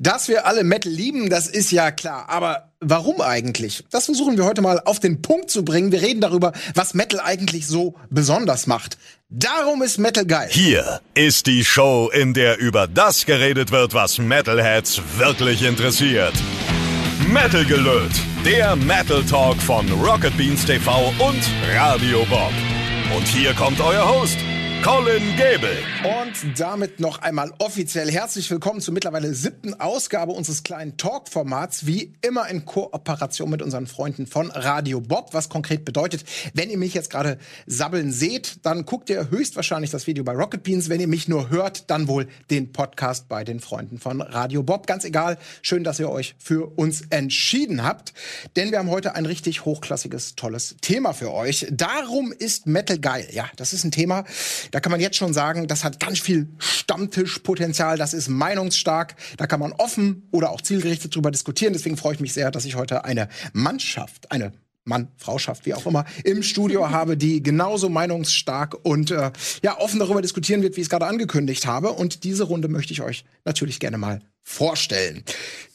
Dass wir alle Metal lieben, das ist ja klar. Aber warum eigentlich? Das versuchen wir heute mal auf den Punkt zu bringen. Wir reden darüber, was Metal eigentlich so besonders macht. Darum ist Metal geil. Hier ist die Show, in der über das geredet wird, was Metalheads wirklich interessiert. Metal gelöt, der Metal Talk von Rocket Beans TV und Radio Bob. Und hier kommt euer Host, Colin Gable. Und damit noch einmal offiziell herzlich willkommen zur mittlerweile siebten Ausgabe unseres kleinen Talk-Formats, wie immer in Kooperation mit unseren Freunden von Radio Bob, was konkret bedeutet, wenn ihr mich jetzt gerade sabbeln seht, dann guckt ihr höchstwahrscheinlich das Video bei Rocket Beans. Wenn ihr mich nur hört, dann wohl den Podcast bei den Freunden von Radio Bob. Ganz egal, schön, dass ihr euch für uns entschieden habt, denn wir haben heute ein richtig hochklassiges, tolles Thema für euch. Darum ist Metal geil. Ja, das ist ein Thema, da kann man jetzt schon sagen, das hat ganz viel Stammtischpotenzial, das ist meinungsstark, da kann man offen oder auch zielgerichtet drüber diskutieren. Deswegen freue ich mich sehr, dass ich heute eine Mannschaft, eine Mann, Frauschaft, wie auch immer, im Studio habe, die genauso meinungsstark und äh, ja offen darüber diskutieren wird, wie ich es gerade angekündigt habe. Und diese Runde möchte ich euch natürlich gerne mal vorstellen.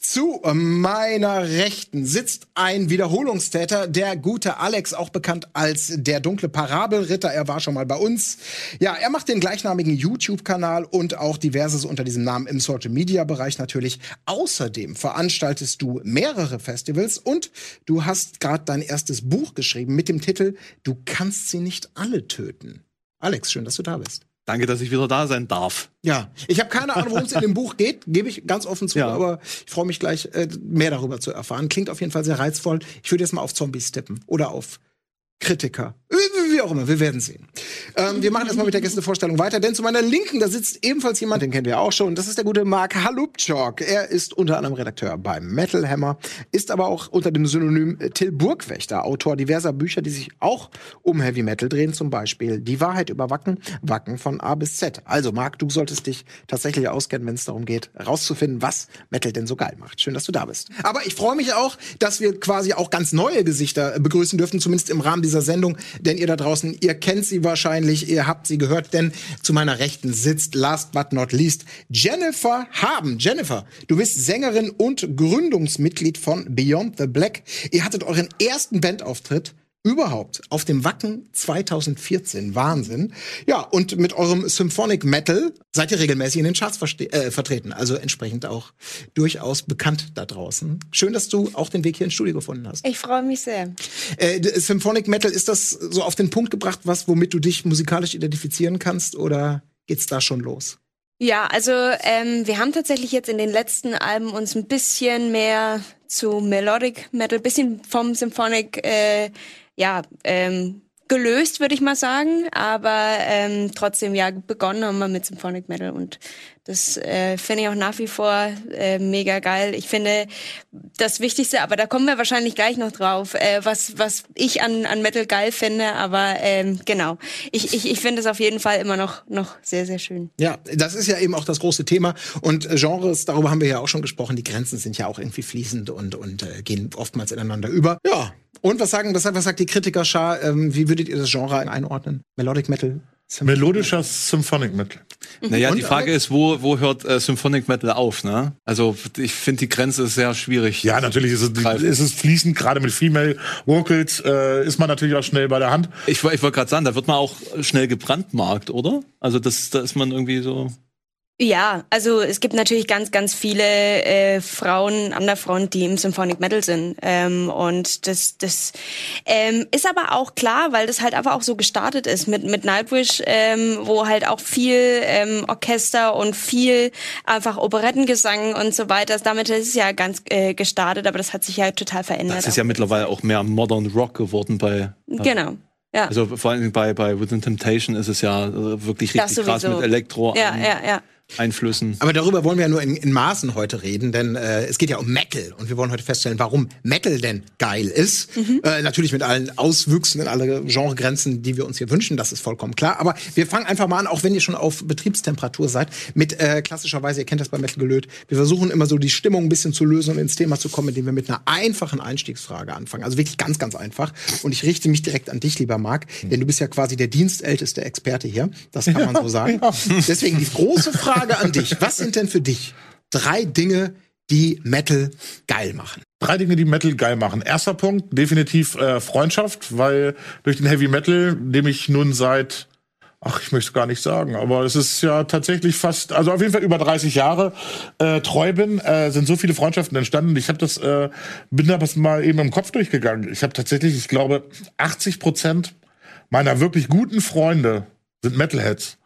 Zu meiner Rechten sitzt ein Wiederholungstäter, der gute Alex, auch bekannt als der dunkle Parabelritter. Er war schon mal bei uns. Ja, er macht den gleichnamigen YouTube-Kanal und auch diverses unter diesem Namen im Social-Media-Bereich natürlich. Außerdem veranstaltest du mehrere Festivals und du hast gerade dein erstes Buch geschrieben mit dem Titel Du kannst sie nicht alle töten. Alex, schön, dass du da bist. Danke, dass ich wieder da sein darf. Ja, ich habe keine Ahnung, worum es in dem Buch geht, gebe ich ganz offen zu, ja. aber ich freue mich gleich, äh, mehr darüber zu erfahren. Klingt auf jeden Fall sehr reizvoll. Ich würde jetzt mal auf Zombies tippen oder auf Kritiker. Wie auch immer, wir werden sehen. Ähm, wir machen erstmal mit der Gästevorstellung weiter, denn zu meiner Linken, da sitzt ebenfalls jemand, den kennen wir auch schon. Das ist der gute Mark Halupchok. Er ist unter anderem Redakteur beim Metal Hammer, ist aber auch unter dem Synonym Till Burgwächter, Autor diverser Bücher, die sich auch um Heavy Metal drehen, zum Beispiel Die Wahrheit über Wacken, Wacken von A bis Z. Also Mark, du solltest dich tatsächlich auskennen, wenn es darum geht, rauszufinden, was Metal denn so geil macht. Schön, dass du da bist. Aber ich freue mich auch, dass wir quasi auch ganz neue Gesichter begrüßen dürfen, zumindest im Rahmen dieser Sendung, denn ihr da draußen, ihr kennt sie wahrscheinlich, ihr habt sie gehört, denn zu meiner Rechten sitzt, last but not least, Jennifer Haben. Jennifer, du bist Sängerin und Gründungsmitglied von Beyond the Black. Ihr hattet euren ersten Bandauftritt überhaupt auf dem Wacken 2014. Wahnsinn. Ja, und mit eurem Symphonic Metal seid ihr regelmäßig in den Charts äh, vertreten. Also entsprechend auch durchaus bekannt da draußen. Schön, dass du auch den Weg hier ins Studio gefunden hast. Ich freue mich sehr. Äh, Symphonic Metal, ist das so auf den Punkt gebracht, was, womit du dich musikalisch identifizieren kannst oder geht's da schon los? Ja, also ähm, wir haben tatsächlich jetzt in den letzten Alben uns ein bisschen mehr zu Melodic Metal, bisschen vom Symphonic äh, ja, ähm, gelöst, würde ich mal sagen. Aber ähm, trotzdem, ja, begonnen haben wir mit Symphonic Metal und das äh, finde ich auch nach wie vor äh, mega geil. Ich finde das Wichtigste, aber da kommen wir wahrscheinlich gleich noch drauf, äh, was, was ich an, an Metal geil finde. Aber ähm, genau, ich, ich, ich finde es auf jeden Fall immer noch, noch sehr, sehr schön. Ja, das ist ja eben auch das große Thema. Und Genres, darüber haben wir ja auch schon gesprochen, die Grenzen sind ja auch irgendwie fließend und, und äh, gehen oftmals ineinander über. Ja, und was sagen, was, was sagt die Kritikerschar? Ähm, wie würdet ihr das Genre einordnen? Melodic Metal? Symphonic. Melodischer Symphonic Metal. Naja, und, die Frage ist, wo, wo hört äh, Symphonic Metal auf? Ne? Also ich finde, die Grenze ist sehr schwierig. Ja, natürlich ist es, ist es fließend, gerade mit Female Vocals äh, ist man natürlich auch schnell bei der Hand. Ich, ich wollte gerade sagen, da wird man auch schnell gebrandmarkt, oder? Also das, da ist man irgendwie so... Ja, also es gibt natürlich ganz, ganz viele äh, Frauen an der Front, die im Symphonic Metal sind. Ähm, und das, das ähm, ist aber auch klar, weil das halt einfach auch so gestartet ist mit, mit Nightwish, ähm, wo halt auch viel ähm, Orchester und viel einfach Operettengesang und so weiter. Damit ist es ja ganz äh, gestartet, aber das hat sich ja total verändert. Das ist ja mittlerweile auch mehr Modern Rock geworden bei. Genau. Ja. Also vor allem bei, bei Within Temptation ist es ja äh, wirklich richtig krass mit Elektro. Ja, ja, ja. Einflüssen. Aber darüber wollen wir ja nur in, in Maßen heute reden, denn äh, es geht ja um Metal und wir wollen heute feststellen, warum Metal denn geil ist. Mhm. Äh, natürlich mit allen Auswüchsen und alle Genregrenzen, die wir uns hier wünschen, das ist vollkommen klar. Aber wir fangen einfach mal an, auch wenn ihr schon auf Betriebstemperatur seid, mit äh, klassischerweise, ihr kennt das bei Metal gelöt, wir versuchen immer so die Stimmung ein bisschen zu lösen und ins Thema zu kommen, indem wir mit einer einfachen Einstiegsfrage anfangen. Also wirklich ganz, ganz einfach. Und ich richte mich direkt an dich, lieber Marc, denn du bist ja quasi der dienstälteste Experte hier. Das kann man so sagen. Deswegen die große Frage Frage an dich. Was sind denn für dich drei Dinge, die Metal geil machen? Drei Dinge, die Metal geil machen. Erster Punkt, definitiv äh, Freundschaft, weil durch den Heavy Metal, dem ich nun seit ach, ich möchte gar nicht sagen, aber es ist ja tatsächlich fast, also auf jeden Fall über 30 Jahre äh, treu bin, äh, sind so viele Freundschaften entstanden. Ich habe das, äh, bin da was mal eben im Kopf durchgegangen. Ich habe tatsächlich, ich glaube, 80 Prozent meiner wirklich guten Freunde sind Metalheads.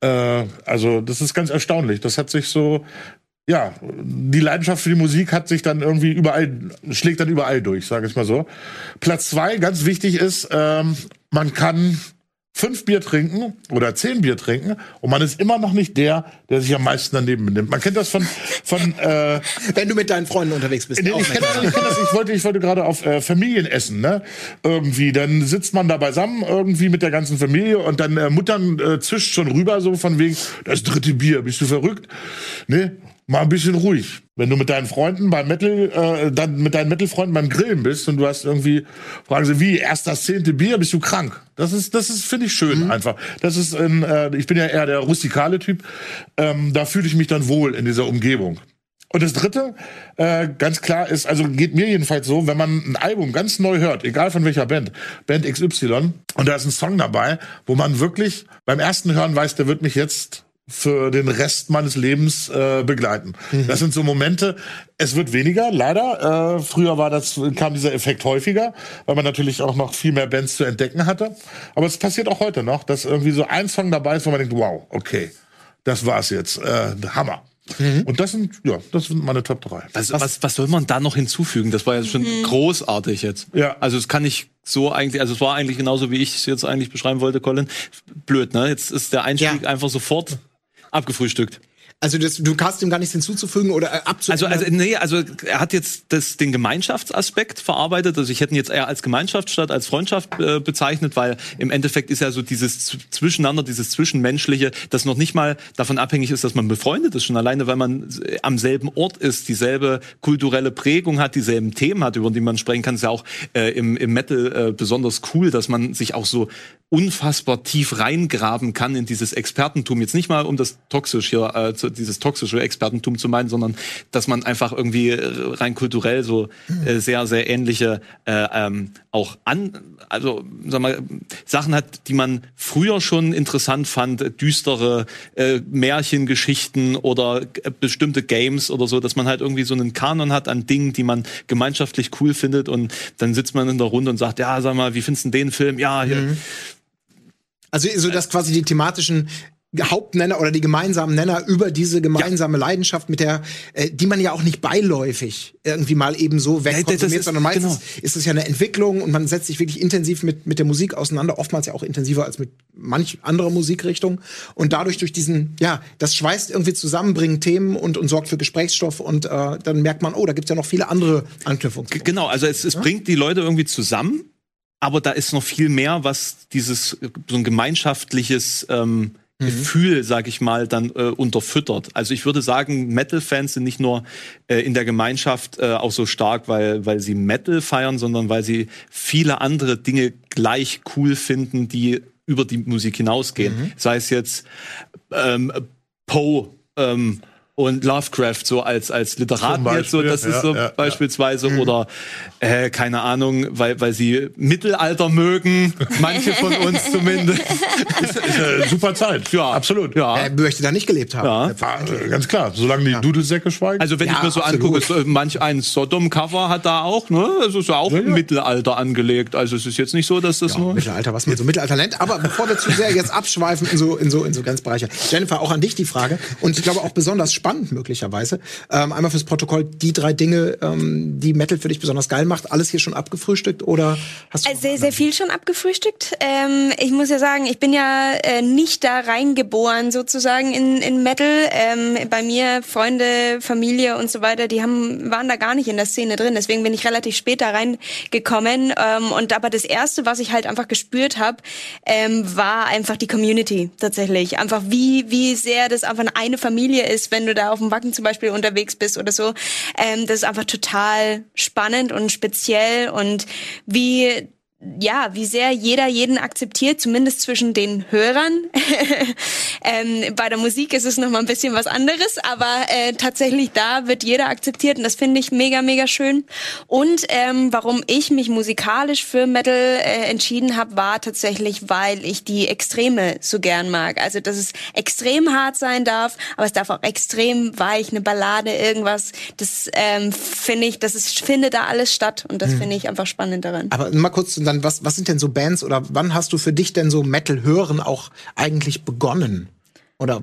Äh, also das ist ganz erstaunlich. Das hat sich so ja, die Leidenschaft für die Musik hat sich dann irgendwie überall, schlägt dann überall durch, sage ich mal so. Platz zwei, ganz wichtig ist, ähm, man kann fünf Bier trinken oder zehn Bier trinken und man ist immer noch nicht der, der sich am meisten daneben benimmt. Man kennt das von von äh, wenn du mit deinen Freunden unterwegs bist. Ich, ich, kenn das, ich, kenn das, ich wollte ich wollte gerade auf äh, Familienessen, ne? Irgendwie, dann sitzt man da beisammen irgendwie mit der ganzen Familie und dann äh, Muttern äh, zischt schon rüber so von wegen das dritte Bier, bist du verrückt? Ne? Mal ein bisschen ruhig. Wenn du mit deinen Freunden beim Metal, äh, dann mit deinen Metal-Freunden beim Grillen bist und du hast irgendwie, fragen sie, wie, erst das zehnte Bier, bist du krank? Das ist, das ist, finde ich schön mhm. einfach. Das ist, ein, äh, ich bin ja eher der rustikale Typ. Ähm, da fühle ich mich dann wohl in dieser Umgebung. Und das Dritte, äh, ganz klar ist, also geht mir jedenfalls so, wenn man ein Album ganz neu hört, egal von welcher Band, Band XY, und da ist ein Song dabei, wo man wirklich beim ersten Hören weiß, der wird mich jetzt für den Rest meines Lebens äh, begleiten. Mhm. Das sind so Momente. Es wird weniger, leider. Äh, früher war das kam dieser Effekt häufiger, weil man natürlich auch noch viel mehr Bands zu entdecken hatte. Aber es passiert auch heute noch, dass irgendwie so ein Song dabei ist, wo man denkt, wow, okay, das war's jetzt, äh, Hammer. Mhm. Und das sind, ja, das sind meine Top 3. Was, was, was soll man da noch hinzufügen? Das war ja schon mhm. großartig jetzt. Ja. Also es kann ich so eigentlich, also es war eigentlich genauso, wie ich es jetzt eigentlich beschreiben wollte, Colin. Blöd, ne? Jetzt ist der Einstieg ja. einfach sofort abgefrühstückt. Also das, du kannst ihm gar nichts hinzuzufügen oder äh, abzufügen. Also, also nee, also er hat jetzt das, den Gemeinschaftsaspekt verarbeitet. Also ich hätte ihn jetzt eher als Gemeinschaft statt als Freundschaft äh, bezeichnet, weil im Endeffekt ist ja so dieses Zwischeneinander, dieses Zwischenmenschliche, das noch nicht mal davon abhängig ist, dass man befreundet ist, schon alleine, weil man äh, am selben Ort ist, dieselbe kulturelle Prägung hat, dieselben Themen hat, über die man sprechen kann. ist ja auch äh, im, im Metal äh, besonders cool, dass man sich auch so unfassbar tief reingraben kann in dieses Expertentum. Jetzt nicht mal um das toxisch hier, äh, dieses toxische Expertentum zu meinen, sondern dass man einfach irgendwie rein kulturell so äh, sehr, sehr ähnliche äh, ähm, auch an, also sag mal, Sachen hat, die man früher schon interessant fand, düstere äh, Märchengeschichten oder äh, bestimmte Games oder so, dass man halt irgendwie so einen Kanon hat an Dingen, die man gemeinschaftlich cool findet und dann sitzt man in der Runde und sagt, ja, sag mal, wie findest du den Film? Ja, hier, mhm also so dass quasi die thematischen Hauptnenner oder die gemeinsamen Nenner über diese gemeinsame ja. Leidenschaft, mit der, äh, die man ja auch nicht beiläufig irgendwie mal eben so wegkonsumiert, ja, sondern meistens genau. ist es ja eine Entwicklung und man setzt sich wirklich intensiv mit, mit der Musik auseinander, oftmals ja auch intensiver als mit manch anderer Musikrichtung. Und dadurch durch diesen, ja, das schweißt irgendwie zusammen, bringt Themen und, und sorgt für Gesprächsstoff und äh, dann merkt man, oh, da gibt's ja noch viele andere Anknüpfungspunkte. Genau, also es, es ja? bringt die Leute irgendwie zusammen aber da ist noch viel mehr, was dieses so ein gemeinschaftliches ähm, mhm. Gefühl, sag ich mal, dann äh, unterfüttert. Also ich würde sagen, Metal-Fans sind nicht nur äh, in der Gemeinschaft äh, auch so stark, weil, weil sie Metal feiern, sondern weil sie viele andere Dinge gleich cool finden, die über die Musik hinausgehen. Mhm. Sei es jetzt ähm, Poe, ähm, und Lovecraft so als als Literaten jetzt so, das ist so ja, beispielsweise ja. oder äh, keine Ahnung, weil weil sie Mittelalter mögen, manche von uns zumindest. ist, ist eine super Zeit. Ja, absolut. Ja. Er möchte da nicht gelebt haben. Ja. Ganz klar, solange die ja. Dudelsäcke schweigen. Also wenn ich mir so absolut. angucke, manch ein Sodom Cover hat da auch, ne? Das ist ja auch im Mittelalter angelegt. Also es ist jetzt nicht so, dass das nur Mittelalter, was man so Mittelalter nennt, aber bevor wir zu sehr jetzt abschweifen in so in so in so Grenzbereiche. Jennifer, auch an dich die Frage und ich glaube auch besonders spannend möglicherweise. Ähm, einmal fürs Protokoll die drei Dinge, ähm, die Metal für dich besonders geil macht. Alles hier schon abgefrühstückt oder hast du? Äh, sehr, sehr viel schon abgefrühstückt. Ähm, ich muss ja sagen, ich bin ja äh, nicht da reingeboren sozusagen in, in Metal. Ähm, bei mir Freunde, Familie und so weiter, die haben waren da gar nicht in der Szene drin. Deswegen bin ich relativ spät da reingekommen. Ähm, und aber das erste, was ich halt einfach gespürt habe, ähm, war einfach die Community tatsächlich. Einfach wie wie sehr das einfach eine Familie ist, wenn du da auf dem Wacken zum Beispiel unterwegs bist oder so. Ähm, das ist einfach total spannend und speziell und wie ja, wie sehr jeder jeden akzeptiert, zumindest zwischen den Hörern. ähm, bei der Musik ist es noch mal ein bisschen was anderes, aber äh, tatsächlich da wird jeder akzeptiert und das finde ich mega, mega schön. Und ähm, warum ich mich musikalisch für Metal äh, entschieden habe, war tatsächlich, weil ich die Extreme so gern mag. Also, dass es extrem hart sein darf, aber es darf auch extrem weich, eine Ballade, irgendwas. Das ähm, finde ich, das ist, findet da alles statt und das hm. finde ich einfach spannend daran. Aber mal kurz dann, was, was sind denn so Bands oder wann hast du für dich denn so Metal hören auch eigentlich begonnen? Oder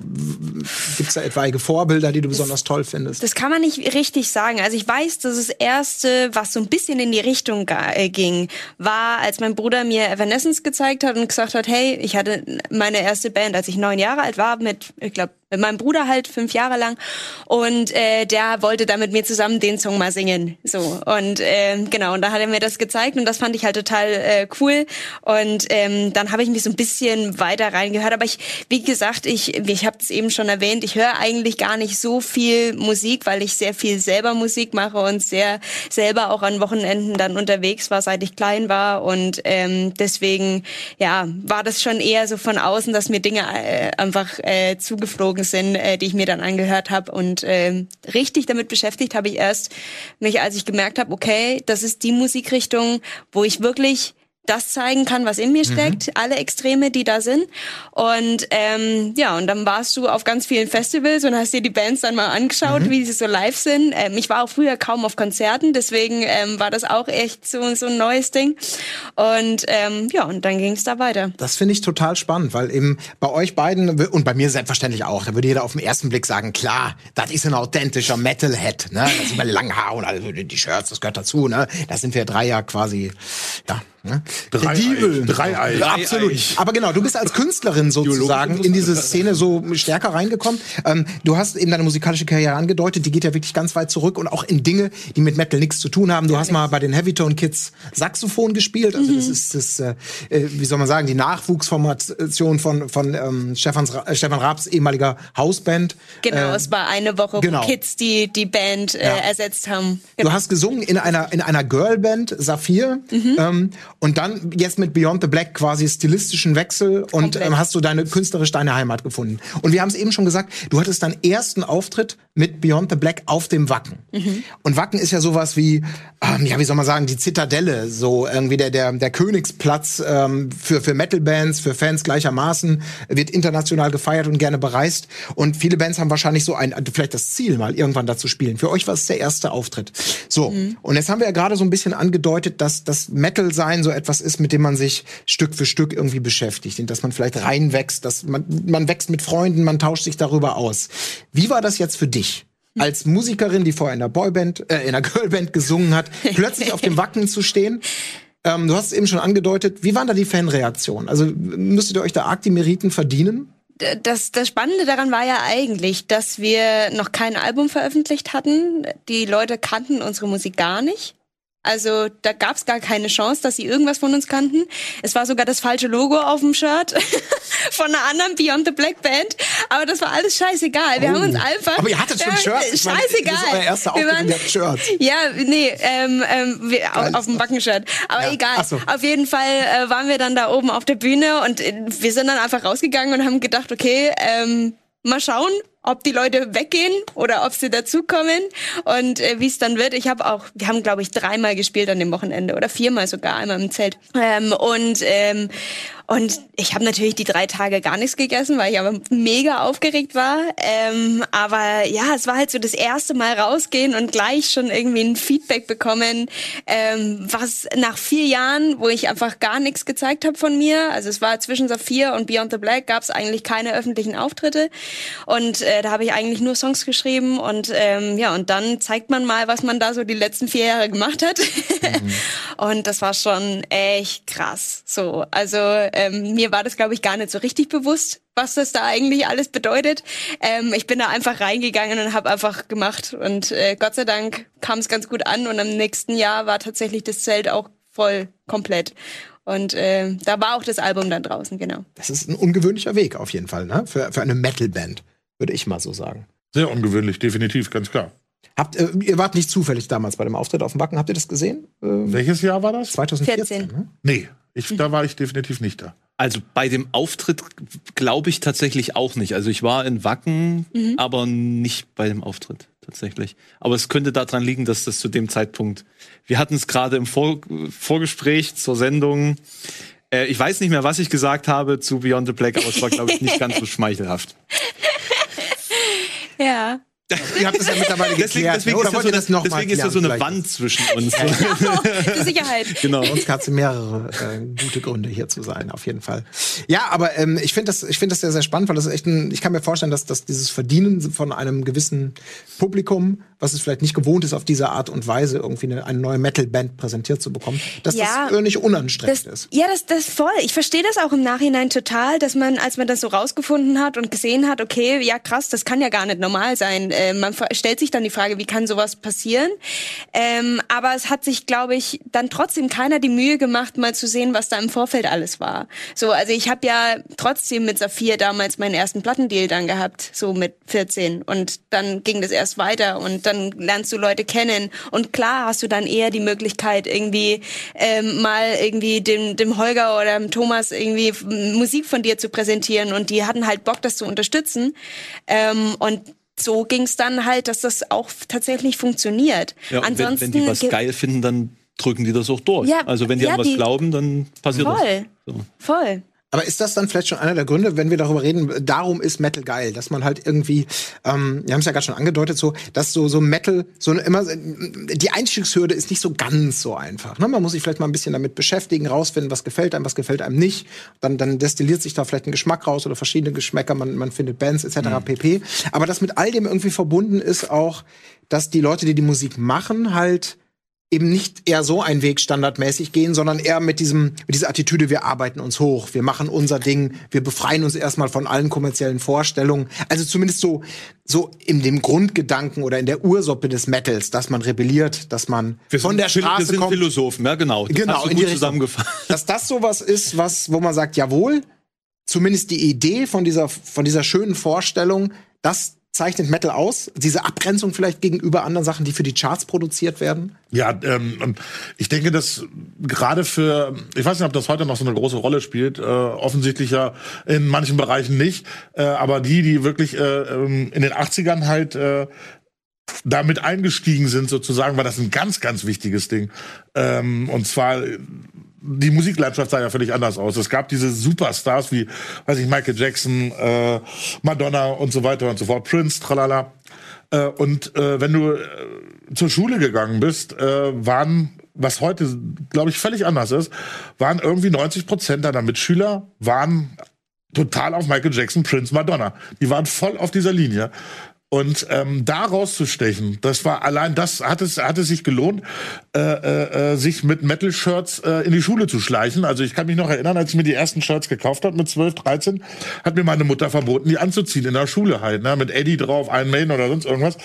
gibt es da etwaige Vorbilder, die du besonders toll findest? Das kann man nicht richtig sagen. Also ich weiß, dass das erste, was so ein bisschen in die Richtung äh, ging, war, als mein Bruder mir Evanescence gezeigt hat und gesagt hat, hey, ich hatte meine erste Band, als ich neun Jahre alt war, mit, ich glaube, mit meinem Bruder halt fünf Jahre lang. Und äh, der wollte da mit mir zusammen den Song mal singen. So. Und äh, genau. Und da hat er mir das gezeigt und das fand ich halt total äh, cool. Und ähm, dann habe ich mich so ein bisschen weiter reingehört. Aber ich wie gesagt ich ich habe es eben schon erwähnt ich höre eigentlich gar nicht so viel Musik weil ich sehr viel selber Musik mache und sehr selber auch an Wochenenden dann unterwegs war seit ich klein war. Und ähm, deswegen ja war das schon eher so von außen dass mir Dinge äh, einfach äh, zugeflogen Folgen sind, äh, die ich mir dann angehört habe. Und äh, richtig damit beschäftigt habe ich erst mich, als ich gemerkt habe, okay, das ist die Musikrichtung, wo ich wirklich das zeigen kann, was in mir mhm. steckt, mhm. alle Extreme, die da sind. Und ähm, ja, und dann warst du auf ganz vielen Festivals und hast dir die Bands dann mal angeschaut, mhm. wie sie so live sind. Ähm, ich war auch früher kaum auf Konzerten, deswegen ähm, war das auch echt so, so ein neues Ding. Und ähm, ja, und dann ging es da weiter. Das finde ich total spannend, weil eben bei euch beiden und bei mir selbstverständlich auch, da würde jeder auf den ersten Blick sagen, klar, das ist ein authentischer Metalhead, ne? Das ist über Langhaar und also die Shirts, das gehört dazu, ne? Da sind wir drei ja quasi, ja, Ne? Drei Diebel. Drei Ei. Ja, absolut. Aber genau, du bist als Künstlerin sozusagen in diese Szene so stärker reingekommen. Ähm, du hast eben deine musikalische Karriere angedeutet, die geht ja wirklich ganz weit zurück und auch in Dinge, die mit Metal nichts zu tun haben. Du hast mal bei den Heavytone Kids Saxophon gespielt. Also das mhm. ist das, äh, äh, wie soll man sagen, die Nachwuchsformation von, von ähm, Stefans, äh, Stefan Raabs ehemaliger Hausband. Genau, äh, es war eine Woche, genau. wo Kids die, die Band äh, ja. ersetzt haben. Genau. Du hast gesungen in einer, in einer Girlband, Saphir. Mhm. Ähm, und dann jetzt mit Beyond the Black quasi stilistischen Wechsel und ähm, hast du deine künstlerisch deine Heimat gefunden. Und wir haben es eben schon gesagt, du hattest deinen ersten Auftritt mit Beyond the Black auf dem Wacken. Mhm. Und Wacken ist ja sowas wie, ähm, ja, wie soll man sagen, die Zitadelle, so irgendwie der, der, der Königsplatz ähm, für, für Metal-Bands, für Fans gleichermaßen, wird international gefeiert und gerne bereist. Und viele Bands haben wahrscheinlich so ein, vielleicht das Ziel, mal irgendwann da zu spielen. Für euch war es der erste Auftritt. So, mhm. und jetzt haben wir ja gerade so ein bisschen angedeutet, dass das Metal sein so etwas ist, mit dem man sich Stück für Stück irgendwie beschäftigt, in das man vielleicht reinwächst, dass man, man wächst mit Freunden, man tauscht sich darüber aus. Wie war das jetzt für dich? Als Musikerin, die vorher in der Boyband, äh, in der Girlband gesungen hat, plötzlich auf dem Wacken zu stehen. Ähm, du hast es eben schon angedeutet. Wie waren da die Fanreaktionen? Also müsstet ihr euch da arg die Meriten verdienen? das, das Spannende daran war ja eigentlich, dass wir noch kein Album veröffentlicht hatten. Die Leute kannten unsere Musik gar nicht. Also da gab es gar keine Chance, dass sie irgendwas von uns kannten. Es war sogar das falsche Logo auf dem Shirt von einer anderen Beyond the Black Band. Aber das war alles scheißegal. Wir oh. haben uns einfach. Aber ihr hattet schon Shirts. Scheißegal. das ist euer erster Auftritt, waren, Shirt. Ja, nee, ähm, ähm, wir, auf, auf dem Backenshirt. Aber ja. egal. So. Auf jeden Fall äh, waren wir dann da oben auf der Bühne und äh, wir sind dann einfach rausgegangen und haben gedacht, okay, ähm, mal schauen, ob die Leute weggehen oder ob sie dazukommen und äh, wie es dann wird. Ich habe auch, wir haben glaube ich dreimal gespielt an dem Wochenende oder viermal sogar einmal im Zelt ähm, und ähm, und ich habe natürlich die drei Tage gar nichts gegessen, weil ich aber mega aufgeregt war. Ähm, aber ja, es war halt so das erste Mal rausgehen und gleich schon irgendwie ein Feedback bekommen, ähm, was nach vier Jahren, wo ich einfach gar nichts gezeigt habe von mir, also es war zwischen Saphir und Beyond the Black, gab es eigentlich keine öffentlichen Auftritte. Und da habe ich eigentlich nur Songs geschrieben und ähm, ja, und dann zeigt man mal, was man da so die letzten vier Jahre gemacht hat. Mhm. und das war schon echt krass. So, also ähm, mir war das, glaube ich, gar nicht so richtig bewusst, was das da eigentlich alles bedeutet. Ähm, ich bin da einfach reingegangen und habe einfach gemacht. Und äh, Gott sei Dank kam es ganz gut an. Und am nächsten Jahr war tatsächlich das Zelt auch voll komplett. Und äh, da war auch das Album dann draußen, genau. Das ist ein ungewöhnlicher Weg auf jeden Fall, ne? Für, für eine Metalband, würde ich mal so sagen. Sehr ungewöhnlich, definitiv, ganz klar. Habt, äh, ihr wart nicht zufällig damals bei dem Auftritt auf dem Wacken. Habt ihr das gesehen? Äh, Welches Jahr war das? 2014. 14. Ne? Nee, ich, da war ich definitiv nicht da. Also bei dem Auftritt glaube ich tatsächlich auch nicht. Also ich war in Wacken, aber nicht bei dem Auftritt tatsächlich. Aber es könnte daran liegen, dass das zu dem Zeitpunkt. Wir hatten es gerade im Vor Vorgespräch zur Sendung. Äh, ich weiß nicht mehr, was ich gesagt habe zu Beyond the Black, aber es war glaube ich nicht ganz so schmeichelhaft. Ja. Ihr habt es ja mittlerweile Deswegen, geklärt. deswegen ne? Oder ist ja wollt so, ihr das eine, noch mal deswegen ist ja so eine vielleicht? Wand zwischen uns. Für Sicherheit. genau. Sonst hat sie mehrere äh, gute Gründe hier zu sein, auf jeden Fall. Ja, aber ähm, ich finde das, ich finde das sehr, sehr spannend, weil das ist echt ein, ich kann mir vorstellen, dass, dass dieses Verdienen von einem gewissen Publikum, was es vielleicht nicht gewohnt ist, auf diese Art und Weise irgendwie eine, eine neue Metal-Band präsentiert zu bekommen, dass Ja. das äh, nicht unanstrengend Das, ist. ja, das, das voll. Ich verstehe das auch im Nachhinein total, dass man, als man das so rausgefunden hat und gesehen hat, okay, ja krass, das kann ja gar nicht normal sein. Äh, man stellt sich dann die Frage, wie kann sowas passieren? Ähm, aber es hat sich, glaube ich, dann trotzdem keiner die Mühe gemacht, mal zu sehen, was da im Vorfeld alles war. So, also ich habe ja trotzdem mit Saphir damals meinen ersten Plattendeal dann gehabt, so mit 14. Und dann ging das erst weiter und dann lernst du Leute kennen. Und klar hast du dann eher die Möglichkeit, irgendwie ähm, mal irgendwie dem, dem Holger oder dem Thomas irgendwie Musik von dir zu präsentieren. Und die hatten halt Bock, das zu unterstützen. Ähm, und so ging es dann halt, dass das auch tatsächlich funktioniert. Ja, und wenn, Ansonsten wenn die was ge- geil finden, dann drücken die das auch durch. Ja, also wenn die ja, an was die- glauben, dann passiert Voll. das. So. Voll. Aber ist das dann vielleicht schon einer der Gründe, wenn wir darüber reden, darum ist Metal geil, dass man halt irgendwie, ähm, wir haben es ja gerade schon angedeutet, so, dass so, so Metal, so immer, die Einstiegshürde ist nicht so ganz so einfach. Ne? Man muss sich vielleicht mal ein bisschen damit beschäftigen, rausfinden, was gefällt einem, was gefällt einem nicht. Dann, dann destilliert sich da vielleicht ein Geschmack raus oder verschiedene Geschmäcker, man, man findet Bands etc. pp. Aber dass mit all dem irgendwie verbunden ist auch, dass die Leute, die die Musik machen, halt eben nicht eher so einen Weg standardmäßig gehen, sondern eher mit diesem mit dieser Attitüde, wir arbeiten uns hoch, wir machen unser Ding, wir befreien uns erstmal von allen kommerziellen Vorstellungen. Also zumindest so so in dem Grundgedanken oder in der Ursuppe des Metals, dass man rebelliert, dass man von der Phil- wir Straße sind kommt. Philosophen, ja genau. Das Genau, hast du in gut zusammengefasst. Dass das sowas ist, was wo man sagt, jawohl, zumindest die Idee von dieser von dieser schönen Vorstellung, das zeichnet Metal aus, diese Abgrenzung vielleicht gegenüber anderen Sachen, die für die Charts produziert werden. Ja, ähm, und ich denke, dass gerade für, ich weiß nicht, ob das heute noch so eine große Rolle spielt, äh, offensichtlich ja in manchen Bereichen nicht, äh, aber die, die wirklich äh, ähm, in den 80ern halt äh, damit eingestiegen sind, sozusagen, war das ein ganz, ganz wichtiges Ding. Ähm, und zwar die Musiklandschaft sah ja völlig anders aus. Es gab diese Superstars wie, weiß ich, Michael Jackson, äh, Madonna und so weiter und so fort, Prince, tralala. Äh, und äh, wenn du äh, zur Schule gegangen bist, äh, waren, was heute, glaube ich, völlig anders ist, waren irgendwie 90 Prozent deiner Mitschüler waren total auf Michael Jackson, Prince, Madonna. Die waren voll auf dieser Linie. Und ähm, da rauszustechen, das war allein das hat es hat es sich gelohnt, äh, äh, äh, sich mit Metal-Shirts äh, in die Schule zu schleichen. Also ich kann mich noch erinnern, als ich mir die ersten Shirts gekauft habe mit 12, 13, hat mir meine Mutter verboten, die anzuziehen in der Schule halt, ne, mit Eddie drauf, Iron Maiden oder sonst irgendwas.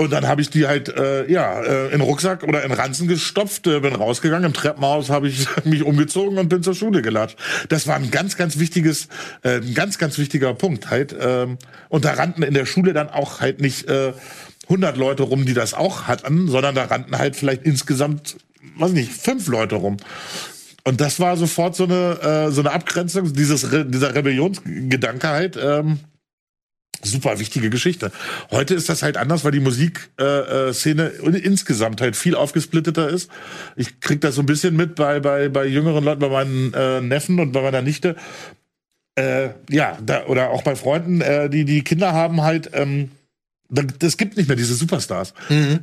Und dann habe ich die halt äh, ja äh, in Rucksack oder in Ranzen gestopft, äh, bin rausgegangen. Im Treppenhaus habe ich mich umgezogen und bin zur Schule gelatscht. Das war ein ganz, ganz wichtiges, äh, ein ganz, ganz wichtiger Punkt halt. Ähm, und da rannten in der Schule dann auch halt nicht äh, 100 Leute rum, die das auch hatten, sondern da rannten halt vielleicht insgesamt, weiß nicht, fünf Leute rum. Und das war sofort so eine äh, so eine Abgrenzung, dieses Re dieser Rebellionsgedanke halt. Ähm, super wichtige Geschichte. Heute ist das halt anders, weil die Musikszene äh, Szene insgesamt halt viel aufgesplitteter ist. Ich krieg das so ein bisschen mit bei bei bei jüngeren Leuten, bei meinen äh, Neffen und bei meiner Nichte. Äh, ja, da, oder auch bei Freunden, äh, die die Kinder haben halt. Ähm, es gibt nicht mehr diese Superstars.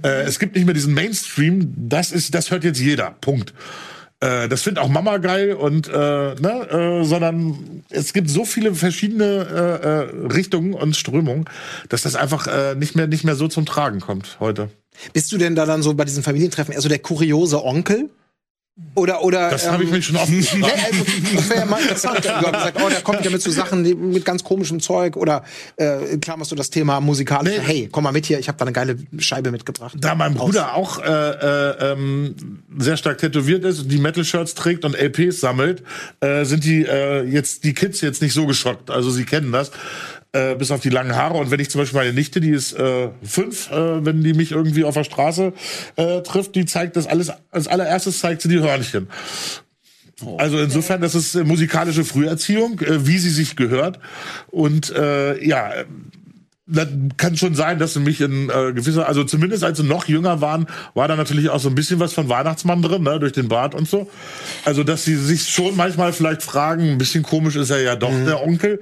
Äh, es gibt nicht mehr diesen Mainstream. Das ist, das hört jetzt jeder. Punkt. Äh, das findet auch Mama geil und äh, ne, äh, sondern es gibt so viele verschiedene äh, äh, Richtungen und Strömungen, dass das einfach äh, nicht mehr nicht mehr so zum Tragen kommt heute. Bist du denn da dann so bei diesen Familientreffen eher so der kuriose Onkel? Oder, oder. Das habe ich mich schon oft gefragt. also, das wäre ja mal interessant. Gesagt, oh, der kommt ja mit so Sachen die, mit ganz komischem Zeug. Oder äh, klammerst du das Thema musikalisch. Nee. Hey, komm mal mit hier, ich habe da eine geile Scheibe mitgebracht. Da mein Bruder auch äh, äh, ähm, sehr stark tätowiert ist und die Metal-Shirts trägt und LPs sammelt, äh, sind die äh, jetzt die Kids jetzt nicht so geschockt. Also sie kennen das. Äh, bis auf die langen Haare. Und wenn ich zum Beispiel meine Nichte, die ist äh, fünf, äh, wenn die mich irgendwie auf der Straße äh, trifft, die zeigt das alles, als allererstes zeigt sie die Hörnchen. Also insofern, das ist äh, musikalische Früherziehung, äh, wie sie sich gehört. Und äh, ja, das kann schon sein, dass sie mich in äh, gewisser, also zumindest als sie noch jünger waren, war da natürlich auch so ein bisschen was von Weihnachtsmann drin, ne, durch den Bart und so. Also, dass sie sich schon manchmal vielleicht fragen, ein bisschen komisch ist er ja doch Mhm. der Onkel,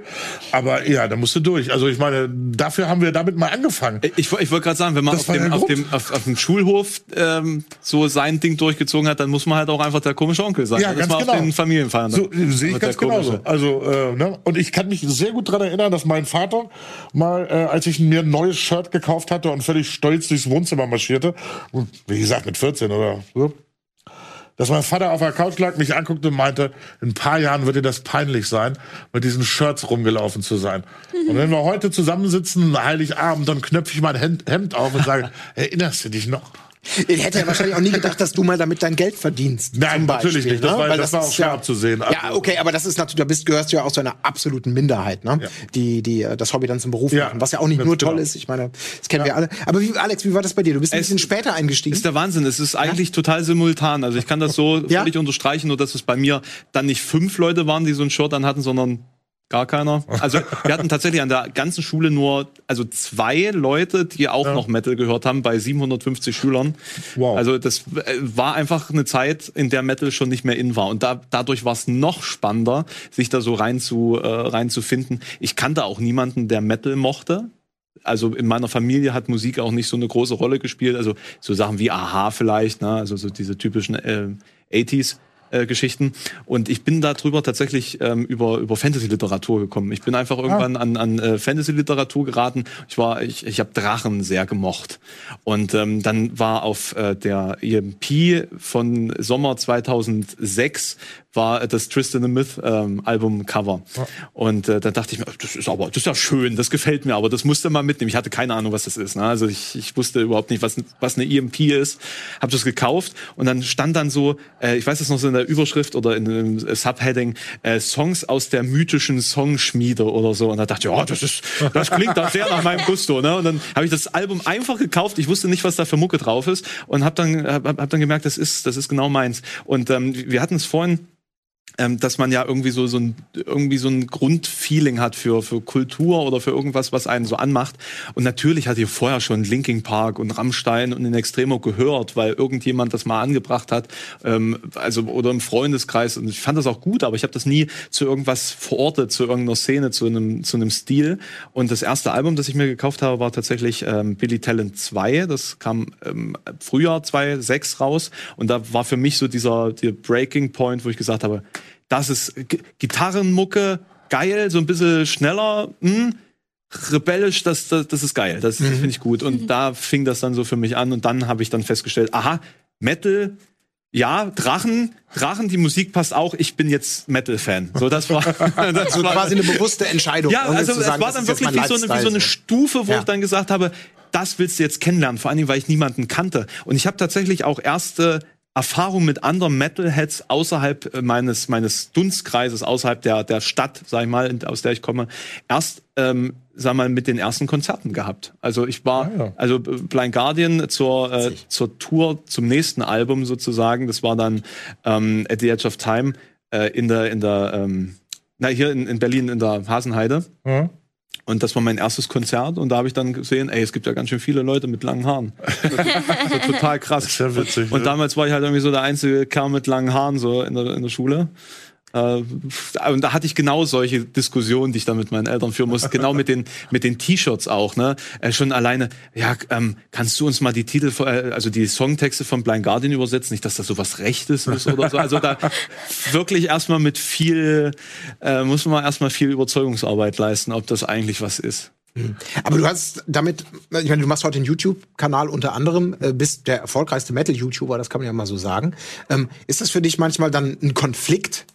aber ja, da musst du durch. Also, ich meine, dafür haben wir damit mal angefangen. Ich, ich wollte gerade sagen, wenn man auf dem, auf, dem, auf, auf dem Schulhof ähm, so sein Ding durchgezogen hat, dann muss man halt auch einfach der komische Onkel sein. Ja, das ganz war genau. auf den Familienfeiern. So sehe ich ganz genauso. Also, äh, ne? Und ich kann mich sehr gut dran erinnern, dass mein Vater mal, äh, als ich mir ein neues Shirt gekauft hatte und völlig stolz durchs Wohnzimmer marschierte, und wie gesagt mit 14 oder so, dass mein Vater auf der Couch lag, mich anguckte und meinte, in ein paar Jahren wird dir das peinlich sein, mit diesen Shirts rumgelaufen zu sein. Und wenn wir heute zusammensitzen, Heiligabend, dann knöpfe ich mein Hemd auf und sage, erinnerst du dich noch? Ich hätte ja wahrscheinlich auch nie gedacht, dass du mal damit dein Geld verdienst. Nein, natürlich nicht. Das ne? war- Weil das war auch schwer abzusehen. Ja, okay, aber das ist natürlich, da bist, gehörst du ja auch zu einer absoluten Minderheit, ne? Ja. Die, die äh, das Hobby dann zum Beruf Ja, machen, was ja auch nicht nur toll genau. ist. Ich meine, das kennen wir alle. Aber wie, Alex, wie war das bei dir? Du bist ein Es bisschen später eingestiegen. ist der Wahnsinn. Es ist eigentlich total simultan. Also ich kann das so Ja? völlig unterstreichen, nur dass es bei mir dann nicht fünf Leute waren, die so ein Shirt dann hatten, sondern gar keiner. Also wir hatten tatsächlich an der ganzen Schule nur also zwei Leute, die auch noch Metal gehört haben bei 750 Schülern. Wow. Also das äh, war einfach eine Zeit, in der Metal schon nicht mehr in war und da, dadurch war es noch spannender, sich da so rein zu äh, reinzufinden. Ich kannte auch niemanden, der Metal mochte also in meiner Familie hat Musik auch nicht so eine große Rolle gespielt. Also so Sachen wie Aha vielleicht, ne? also so diese typischen äh, 80s. Äh, Geschichten und ich bin darüber tatsächlich ähm, über über Fantasy-Literatur gekommen. Ich bin einfach irgendwann an, an äh, Fantasy-Literatur geraten. Ich war ich ich habe Drachen sehr gemocht und ähm, dann war auf äh, der EMP von Sommer 2006 war das Tristan the Myth ähm, Album-Cover und äh, da dachte ich mir, das ist aber das ist ja schön, das gefällt mir, aber das musste man mitnehmen. Ich hatte keine Ahnung, was das ist. Ne? Also ich, ich wusste überhaupt nicht, was was eine EMP ist. Habe das gekauft und dann stand dann so, äh, ich weiß es noch so in der Überschrift oder in einem Subheading äh, Songs aus der mythischen Songschmiede oder so und da dachte ich, ja, das ist das klingt doch sehr nach meinem Gusto, ne? Und dann habe ich das Album einfach gekauft. Ich wusste nicht, was da für Mucke drauf ist und habe dann hab, hab dann gemerkt, das ist das ist genau meins. Und ähm, wir hatten es vorhin ähm, dass man ja irgendwie so, so ein, irgendwie so ein Grundfeeling hat für, für Kultur oder für irgendwas, was einen so anmacht. Und natürlich hatte ich vorher schon Linkin Park und Rammstein und in Extremo gehört, weil irgendjemand das mal angebracht hat, ähm, also oder im Freundeskreis. Und ich fand das auch gut, aber ich habe das nie zu irgendwas verortet, zu irgendeiner Szene, zu einem, zu einem Stil. Und das erste Album, das ich mir gekauft habe, war tatsächlich ähm, Billy Talent 2. Das kam ähm, Frühjahr 2006 raus. Und da war für mich so dieser, der Breaking Point, wo ich gesagt habe, das ist G Gitarrenmucke, geil, so ein bisschen schneller, hm, rebellisch, das, das, das ist geil, das, das finde ich gut. Und da fing das dann so für mich an und dann habe ich dann festgestellt, aha, Metal, ja, Drachen, Drachen, die Musik passt auch, ich bin jetzt Metal-Fan. So, das war, das so war quasi eine bewusste Entscheidung. ja, also es sagen, war dann wirklich wie so, eine, wie so eine. Stufe, wo Ja. ich dann gesagt habe, das willst du jetzt kennenlernen, vor allem, weil ich niemanden kannte. Und ich habe tatsächlich auch erste Erfahrungen mit anderen Metalheads außerhalb äh, meines meines Dunstkreises, außerhalb der der Stadt, sag ich mal, aus der ich komme, erst ähm, sag mal mit den ersten Konzerten gehabt. Also ich war Ah, ja. also äh, Blind Guardian zur äh, zur Tour zum nächsten Album sozusagen. Das war dann ähm, At the Edge of Time äh, in der in der ähm, na hier in, in Berlin in der Hasenheide. Ja. Und das war mein erstes Konzert und da habe ich dann gesehen, ey, es gibt ja ganz schön viele Leute mit langen Haaren. so total krass. Das ist ja witzig, Und ne? damals war ich halt irgendwie so der einzige Kerl mit langen Haaren so in der, in der Schule. Äh, und da hatte ich genau solche Diskussionen, die ich dann mit meinen Eltern führen musste, genau mit den mit den T-Shirts auch, ne? Äh, schon alleine, ja, ähm, kannst du uns mal die Titel, von- äh, also die Songtexte von Blind Guardian übersetzen, nicht, dass das so was Rechtes ist oder so. Also da wirklich erstmal mit viel, äh, muss man erstmal viel Überzeugungsarbeit leisten, ob das eigentlich was ist. Aber du hast damit, ich meine, du machst heute einen YouTube-Kanal unter anderem, äh, bist der erfolgreichste Metal-YouTuber, das kann man ja mal so sagen. Ähm, ist das für dich manchmal dann ein Konflikt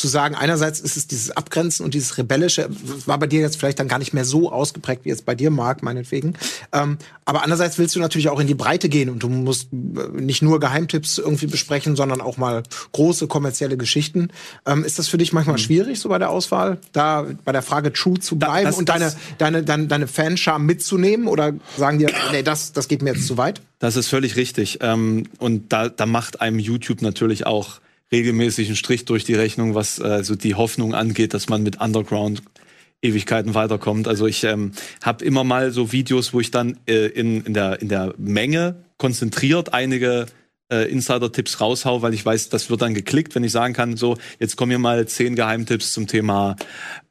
zu sagen, einerseits ist es dieses Abgrenzen und dieses Rebellische, war bei dir jetzt vielleicht dann gar nicht mehr so ausgeprägt, wie jetzt bei dir, Marc, meinetwegen. Ähm, aber andererseits willst du natürlich auch in die Breite gehen und du musst äh, nicht nur Geheimtipps irgendwie besprechen, sondern auch mal große kommerzielle Geschichten. Ähm, ist das für dich manchmal mhm. schwierig, so bei der Auswahl, da bei der Frage True zu bleiben das, und deine, deine, deine, deine Fanschar mitzunehmen? Oder sagen dir, nee, das, das geht mir jetzt zu weit? Das ist völlig richtig. Ähm, und da, da macht einem YouTube natürlich auch regelmäßig einen Strich durch die Rechnung, was äh, so die Hoffnung angeht, dass man mit Underground Ewigkeiten weiterkommt. Also ich ähm, habe immer mal so Videos, wo ich dann äh, in, in, der, in der Menge konzentriert einige äh, Insider-Tipps raushau, weil ich weiß, das wird dann geklickt, wenn ich sagen kann, so, jetzt kommen hier mal zehn Geheimtipps zum Thema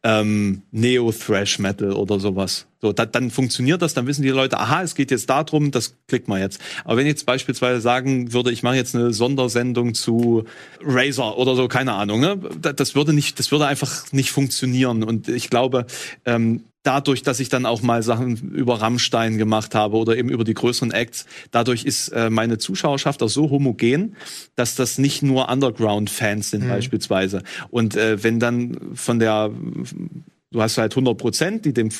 ähm, Neo-Thrash-Metal oder sowas. So, da, dann funktioniert das, dann wissen die Leute, aha, es geht jetzt darum, das klickt man jetzt. Aber wenn ich jetzt beispielsweise sagen würde, ich mache jetzt eine Sondersendung zu Razer oder so, keine Ahnung, ne? das würde nicht, das würde einfach nicht funktionieren. Und ich glaube, ähm, dadurch, dass ich dann auch mal Sachen über Rammstein gemacht habe oder eben über die größeren Acts, dadurch ist äh, meine Zuschauerschaft auch so homogen, dass das nicht nur Underground-Fans sind mhm. beispielsweise. Und äh, wenn dann von der Du hast halt 100 Prozent, die dem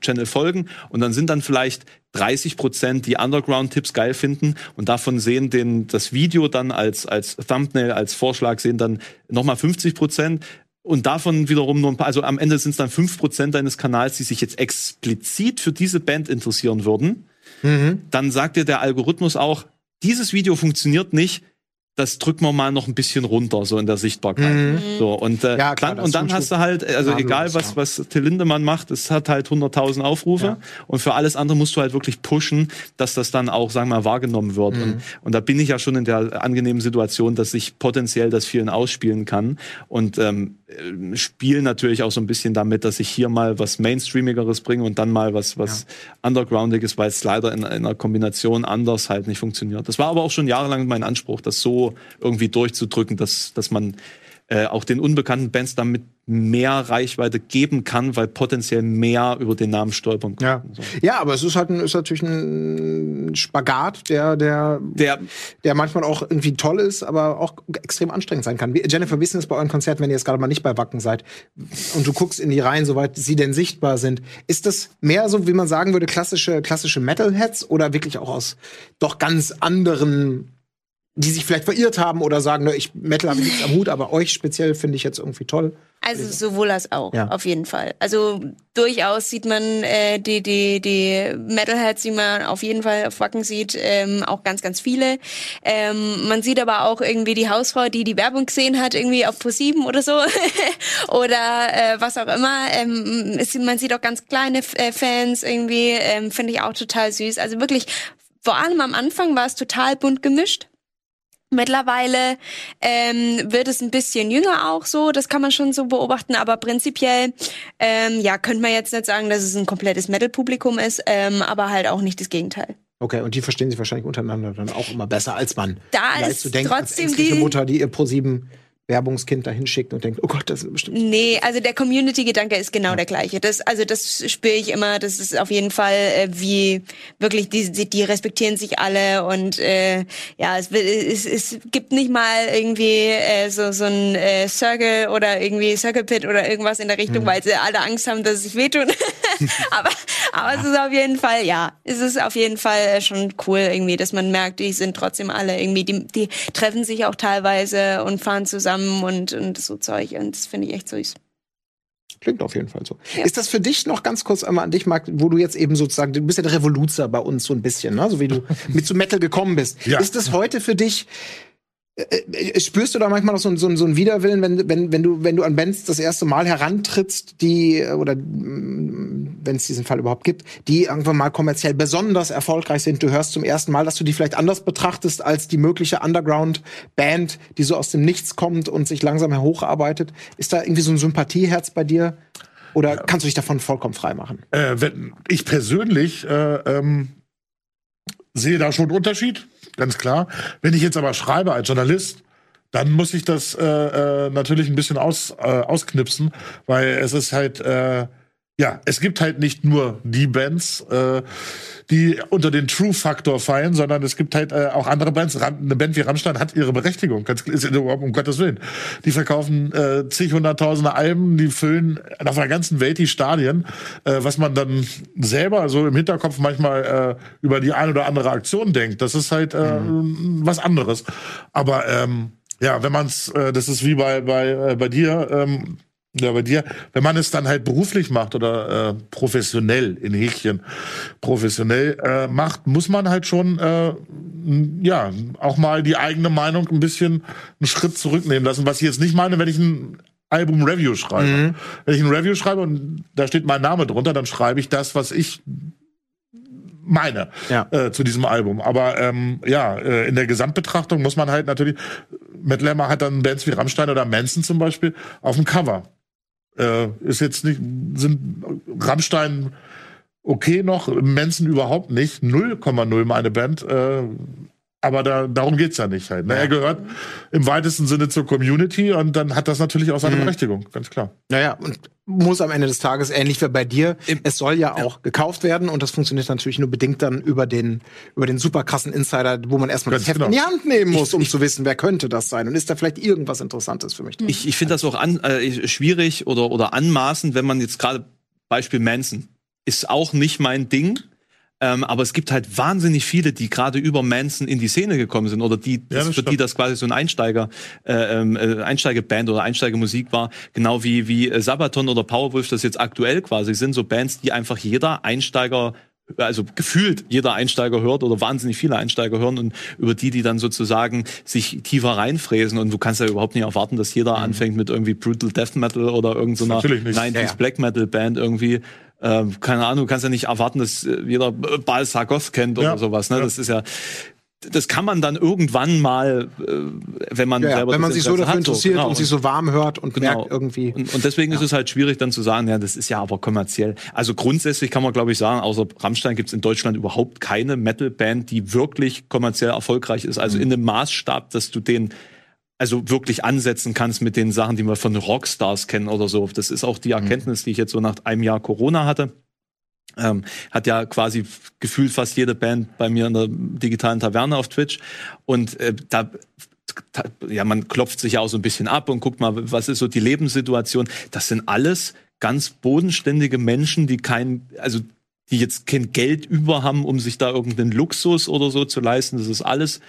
Channel folgen und dann sind dann vielleicht 30 Prozent, die Underground-Tipps geil finden und davon sehen den, das Video dann als, als Thumbnail, als Vorschlag sehen dann nochmal 50 Prozent und davon wiederum nur ein paar, also am Ende sind es dann fünf Prozent deines Kanals, die sich jetzt explizit für diese Band interessieren würden. Mhm. Dann sagt dir der Algorithmus auch, dieses Video funktioniert nicht, das drücken wir mal noch ein bisschen runter, so in der Sichtbarkeit. Mhm. So, und, äh, ja, klar, dann, und dann hast du halt, also egal was, was Till Lindemann macht, es hat halt 100.000 Aufrufe. Ja. Und für alles andere musst du halt wirklich pushen, dass das dann auch, sagen wir mal, wahrgenommen wird. Mhm. Und, und da bin ich ja schon in der angenehmen Situation, dass ich potenziell das vielen ausspielen kann. Und ähm, äh, spiele natürlich auch so ein bisschen damit, dass ich hier mal was Mainstreamigeres bringe und dann mal was, was ja. Undergroundiges, weil es leider in, in einer Kombination anders halt nicht funktioniert. Das war aber auch schon jahrelang mein Anspruch, das so irgendwie durchzudrücken, dass, dass man äh, auch den unbekannten Bands damit mehr Reichweite geben kann, weil potenziell mehr über den Namen stolpern können. Ja, so. ja aber es ist halt ein, ist natürlich ein Spagat, der, der, der, der manchmal auch irgendwie toll ist, aber auch extrem anstrengend sein kann. Wie, Jennifer, wie ist das bei euren Konzerten, wenn ihr jetzt gerade mal nicht bei Wacken seid und du guckst in die Reihen, soweit sie denn sichtbar sind? Ist das mehr so, wie man sagen würde, klassische, klassische Metalheads oder wirklich auch aus doch ganz anderen die sich vielleicht verirrt haben oder sagen, ne, ich Metal habe nichts am Hut, aber euch speziell finde ich jetzt irgendwie toll. Also sowohl als auch, ja. auf jeden Fall. Also durchaus sieht man äh, die die die Metalheads, die man auf jeden Fall auf Wacken sieht, ähm, auch ganz ganz viele. Ähm, man sieht aber auch irgendwie die Hausfrau, die die Werbung gesehen hat, irgendwie auf Pro7 oder so oder äh, was auch immer. Ähm, es, man sieht auch ganz kleine äh, Fans irgendwie, ähm, finde ich auch total süß. Also wirklich, vor allem am Anfang war es total bunt gemischt Mittlerweile ähm, wird es ein bisschen jünger auch so, das kann man schon so beobachten, aber prinzipiell ähm, ja, könnte man jetzt nicht sagen, dass es ein komplettes Metal-Publikum ist, ähm, aber halt auch nicht das Gegenteil. Okay, und die verstehen sich wahrscheinlich untereinander dann auch immer besser als man. Da ist denkt, trotzdem die Mutter, die ihr pro sieben Werbungskind dahin schickt und denkt, oh Gott, das ist bestimmt. Nee, also der Community-Gedanke ist genau ja. der gleiche. Das, also das spüre ich immer. Das ist auf jeden Fall äh, wie wirklich die, die, die respektieren sich alle und äh, ja, es, es, es gibt nicht mal irgendwie äh, so so ein äh, Circle oder irgendwie Circle Pit oder irgendwas in der Richtung, mhm. weil sie alle Angst haben, dass es sich wehtun. aber aber es ist auf jeden Fall ja, es ist auf jeden Fall schon cool irgendwie, dass man merkt, die sind trotzdem alle irgendwie, die, die treffen sich auch teilweise und fahren zusammen zusammen und, und so Zeug. Und das finde ich echt süß. Klingt auf jeden Fall so. Ja. Ist das für dich noch ganz kurz einmal an dich, Marc, wo du jetzt eben sozusagen, du bist ja der Revoluzer bei uns so ein bisschen, ne? so wie du mit zu Metal gekommen bist. Ja. Ist das heute für dich spürst du da manchmal noch so, so, so einen Widerwillen, wenn, wenn, wenn, du, wenn du an Bands das erste Mal herantrittst, die, äh, oder mm, wenn es diesen Fall überhaupt gibt, die irgendwann mal kommerziell besonders erfolgreich sind, du hörst zum ersten Mal, dass du die vielleicht anders betrachtest als die mögliche Underground-Band, die so aus dem Nichts kommt und sich langsam hocharbeitet. Ist da irgendwie so ein Sympathieherz bei dir? Oder kannst du dich davon vollkommen frei machen? Äh, wenn, ich persönlich äh, ähm, sehe da schon einen Unterschied ganz klar. Wenn ich jetzt aber schreibe als Journalist, dann muss ich das äh, äh, natürlich ein bisschen aus, äh, ausknipsen, weil es ist halt, äh, ja, es gibt halt nicht nur die Bands, äh, die unter den True-Faktor fallen, sondern es gibt halt äh, auch andere Bands. Eine Band wie Rammstein hat ihre Berechtigung, ganz, ist, um Gottes Willen. Die verkaufen äh, zig hunderttausende Alben, die füllen auf der ganzen Welt die Stadien, äh, was man dann selber so im Hinterkopf manchmal äh, über die ein oder andere Aktion denkt. Das ist halt äh, mhm. was anderes. Aber ähm, ja, wenn man's, äh, das ist wie bei bei äh, bei dir. Ähm, ja, bei dir, wenn man es dann halt beruflich macht oder äh, professionell in Häkchen professionell äh, macht, muss man halt schon äh, ja auch mal die eigene Meinung ein bisschen einen Schritt zurücknehmen lassen. Was ich jetzt nicht meine, wenn ich ein Album Review schreibe. Mhm. Wenn ich ein Review schreibe und da steht mein Name drunter, dann schreibe ich das, was ich meine ja. äh, zu diesem Album. Aber ähm, ja, äh, in der Gesamtbetrachtung muss man halt natürlich, Metal Hammer hat dann Bands wie Rammstein oder Manson zum Beispiel auf dem Cover. Äh, ist jetzt nicht, sind Rammstein okay noch, Manson überhaupt nicht. 0,0 meine Band. Äh, aber da, darum geht's ja nicht halt. Ne? Ja. Er gehört im weitesten Sinne zur Community und dann hat das natürlich auch seine mhm. Berechtigung, ganz klar. Naja, und muss am Ende des Tages, ähnlich wie bei dir, es soll ja auch ja. gekauft werden und das funktioniert natürlich nur bedingt dann über den, über den super krassen Insider, wo man erstmal das Heft genau. in die Hand nehmen muss, ich, um ich, zu wissen, wer könnte das sein und ist da vielleicht irgendwas Interessantes für mich. Ich, ich finde das auch an, äh, schwierig oder, oder anmaßend, wenn man jetzt gerade Beispiel Manson ist auch nicht mein Ding ähm, aber es gibt halt wahnsinnig viele, die gerade über Manson in die Szene gekommen sind oder die, ja, für die das quasi so ein Einsteiger, äh, ähm, äh, Einsteigeband oder Einsteigermusik war, genau wie wie äh, Sabaton oder Powerwolf das jetzt aktuell quasi sind, so Bands, die einfach jeder Einsteiger also gefühlt jeder Einsteiger hört oder wahnsinnig viele Einsteiger hören und über die, die dann sozusagen sich tiefer reinfräsen und du kannst ja überhaupt nicht erwarten, dass jeder mhm. anfängt mit irgendwie Brutal Death Metal oder irgendeiner so 90s ja, ja. Black Metal Band irgendwie äh, keine Ahnung, du kannst ja nicht erwarten, dass äh, jeder Bal Sargoth kennt oder ja. sowas. Ne? Das ist ja, das kann man dann irgendwann mal, äh, wenn man ja, selber wenn man sich so dafür interessiert genau. und sich so warm hört und genau. merkt irgendwie. Und, und deswegen ja. ist es halt schwierig dann zu sagen, ja, das ist ja aber kommerziell. Also grundsätzlich kann man glaube ich sagen, außer Rammstein gibt es in Deutschland überhaupt keine Metal-Band, die wirklich kommerziell erfolgreich ist. Also mhm. in dem Maßstab, dass du den also wirklich ansetzen kannst mit den Sachen, die wir von Rockstars kennen oder so. Das ist auch die mhm. Erkenntnis, die ich jetzt so nach einem Jahr Corona hatte. Ähm, hat ja quasi gefühlt fast jede Band bei mir in der digitalen Taverne auf Twitch. Und äh, da ja, man klopft sich ja auch so ein bisschen ab und guckt mal, was ist so die Lebenssituation. Das sind alles ganz bodenständige Menschen, die kein, also die jetzt kein Geld über haben, um sich da irgendeinen Luxus oder so zu leisten. Das ist alles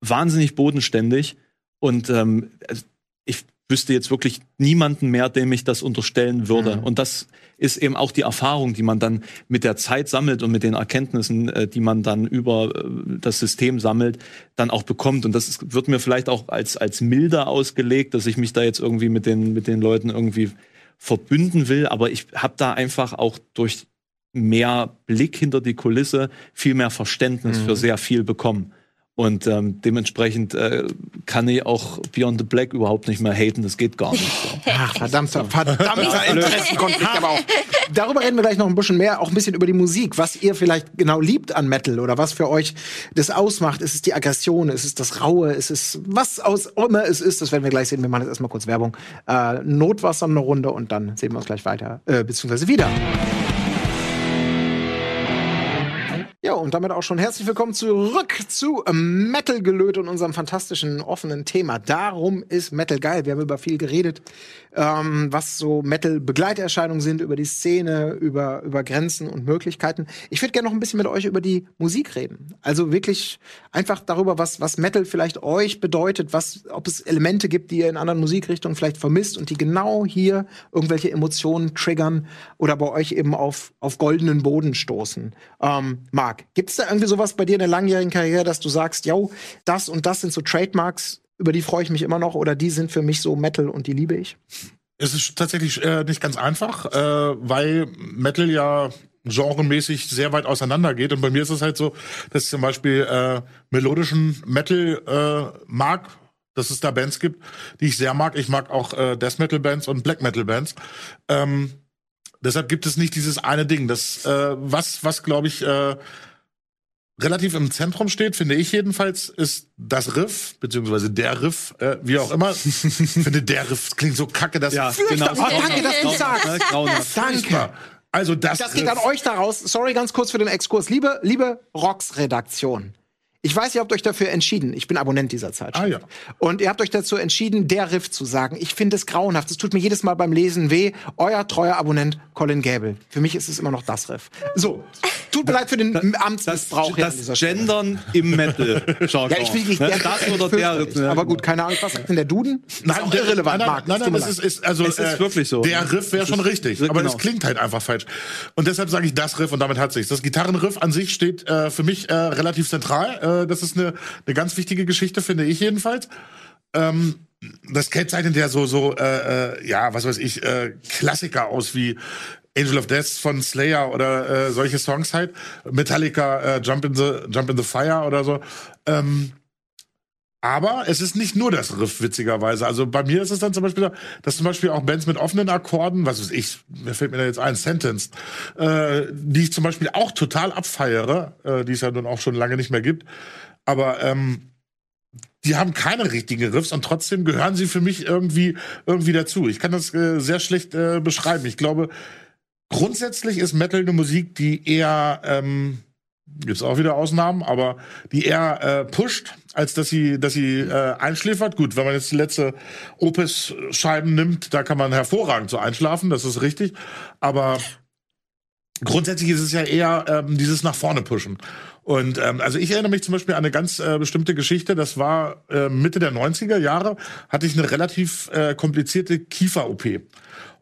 wahnsinnig bodenständig. Und ähm, also ich wüsste jetzt wirklich niemanden mehr, dem ich das unterstellen würde. Mhm. Und das ist eben auch die Erfahrung, die man dann mit der Zeit sammelt und mit den Erkenntnissen, äh, die man dann über äh, das System sammelt, dann auch bekommt. Und das ist, wird mir vielleicht auch als, als milder ausgelegt, dass ich mich da jetzt irgendwie mit den, mit den Leuten irgendwie verbünden will. Aber ich habe da einfach auch durch mehr Blick hinter die Kulisse viel mehr Verständnis mhm. für sehr viel bekommen. Und ähm, dementsprechend äh, kann ich auch Beyond the Black überhaupt nicht mehr haten. Das geht gar nicht. So. Ach, verdammter, verdammter Interessenkonflikt. Aber auch darüber reden wir gleich noch ein bisschen mehr, auch ein bisschen über die Musik, was ihr vielleicht genau liebt an Metal oder was für euch das ausmacht. Ist es die Aggression? Ist es das Raue? Ist es was aus immer es ist? Das werden wir gleich sehen. Wir machen jetzt erstmal kurz Werbung. Äh, Notwasser eine Runde und dann sehen wir uns gleich weiter, äh, beziehungsweise wieder. Und damit auch schon herzlich willkommen zurück zu Metal gelöt und unserem fantastischen offenen Thema. Darum ist Metal geil. Wir haben über viel geredet, ähm, was so Metal-Begleiterscheinungen sind, über die Szene, über, über Grenzen und Möglichkeiten. Ich würde gerne noch ein bisschen mit euch über die Musik reden. Also wirklich einfach darüber, was, was Metal vielleicht euch bedeutet, was, ob es Elemente gibt, die ihr in anderen Musikrichtungen vielleicht vermisst und die genau hier irgendwelche Emotionen triggern oder bei euch eben auf, auf goldenen Boden stoßen. Ähm, Marc, gibt es da irgendwie sowas bei dir in der langjährigen Karriere, dass du sagst, yo, das und das sind so Trademarks, über die freue ich mich immer noch oder die sind für mich so Metal und die liebe ich? Es ist tatsächlich äh, nicht ganz einfach, äh, weil Metal ja genremäßig sehr weit auseinander geht. Und bei mir ist es halt so, dass ich zum Beispiel äh, melodischen Metal äh, mag, dass es da Bands gibt, die ich sehr mag. Ich mag auch äh, Death Metal Bands und Black Metal Bands. Ähm, deshalb gibt es nicht dieses eine Ding. Das, äh, was, was glaube ich, äh, relativ im Zentrum steht, finde ich jedenfalls, ist das Riff, beziehungsweise der Riff, äh, wie auch immer. ich finde, der Riff klingt so kacke, dass ja, genau. Oh, danke, dass du sagst. Danke. Also das, Das geht an euch daraus. Sorry, ganz kurz für den Exkurs. Liebe, liebe Rocks-Redaktion. Ich weiß, ihr habt euch dafür entschieden. Ich bin Abonnent dieser Zeitschrift. Ah, ja. Und ihr habt euch dazu entschieden, der Riff zu sagen. Ich finde es grauenhaft. Es tut mir jedes Mal beim Lesen weh. Euer treuer Abonnent Colin Gable. Für mich ist es immer noch das Riff. So, tut mir leid für den Das, Amtsmissbrauch das Stelle. Gendern im Metal. Ja, ich will nicht ne? der Das oder der. fürchterlich. ne? Aber gut, keine Ahnung, was sagt denn der Duden? Ist auch der- irrelevant, nein, Marc. Nein, nein, mir das ist, ist also Es ist wirklich so. Der Riff wäre schon ist- richtig, genau. aber das klingt halt einfach falsch. Und deshalb sage ich das Riff und damit hat sich's. Das Gitarrenriff an sich steht äh, für mich äh, relativ zentral. Äh, das ist eine, eine ganz wichtige Geschichte, finde ich jedenfalls. Ähm, das kennzeichnet ja so so äh, äh, ja was weiß ich äh, Klassiker aus wie Angel of Death von Slayer oder äh, solche Songs halt Metallica äh, Jump in the Jump in the Fire oder so ähm, aber es ist nicht nur das Riff, witzigerweise. Also bei mir ist es dann zum Beispiel, so, dass zum Beispiel auch Bands mit offenen Akkorden, was weiß ich, mir fällt mir da jetzt ein, Sentence, äh, die ich zum Beispiel auch total abfeiere, äh, die es ja nun auch schon lange nicht mehr gibt. Aber ähm, die haben keine richtigen Riffs und trotzdem gehören sie für mich irgendwie irgendwie dazu. Ich kann das äh, sehr schlecht äh, beschreiben. Ich glaube, grundsätzlich ist Metal eine Musik, die eher ähm, gibt's auch wieder Ausnahmen, aber die eher äh, pusht, als dass sie, dass sie äh, einschläfert. Gut, wenn man jetzt die letzte Opus-Scheiben nimmt, da kann man hervorragend so einschlafen, das ist richtig. Aber grundsätzlich ist es ja eher ähm, dieses nach vorne pushen. Und ähm, also ich erinnere mich zum Beispiel an eine ganz äh, bestimmte Geschichte. Das war äh, Mitte der 90er Jahre, hatte ich eine relativ äh, komplizierte Kiefer-OP.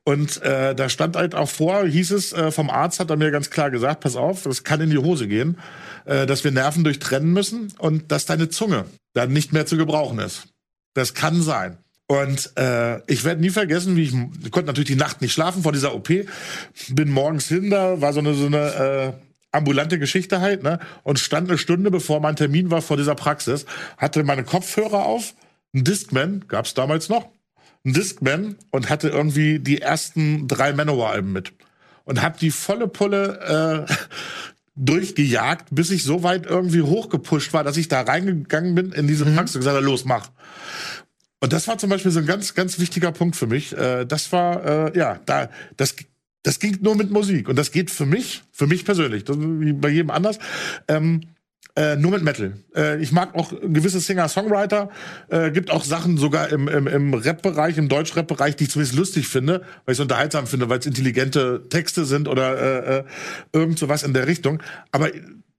Und äh, da stand halt auch vor, hieß es, äh, vom Arzt hat er mir ganz klar gesagt, pass auf, das kann in die Hose gehen, äh, dass wir Nerven durchtrennen müssen und dass deine Zunge dann nicht mehr zu gebrauchen ist. Das kann sein. Und äh, ich werde nie vergessen, wie ich, ich konnte natürlich die Nacht nicht schlafen vor dieser OP. Bin morgens hin, da war so eine so eine äh, ambulante Geschichte halt, ne? Und stand eine Stunde bevor mein Termin war vor dieser Praxis, hatte meine Kopfhörer auf, ein Discman, gab's damals noch, ein Discman und hatte irgendwie die ersten drei Manowar-Alben mit. Und hab die volle Pulle äh, durchgejagt, bis ich so weit irgendwie hochgepusht war, dass ich da reingegangen bin in diese Praxis und gesagt habe, los, mach. Und das war zum Beispiel so ein ganz, ganz wichtiger Punkt für mich. Äh, das war, äh, ja, da, das, das ging nur mit Musik. Und das geht für mich, für mich persönlich, das, wie bei jedem anders, ähm, äh, nur mit Metal. Äh, ich mag auch gewisse Singer-Songwriter. Äh, gibt auch Sachen sogar im, im, im Rap-Bereich, im Deutsch-Rap-Bereich, die ich zumindest lustig finde, weil ich es unterhaltsam finde, weil es intelligente Texte sind oder äh, äh, irgend sowas in der Richtung. Aber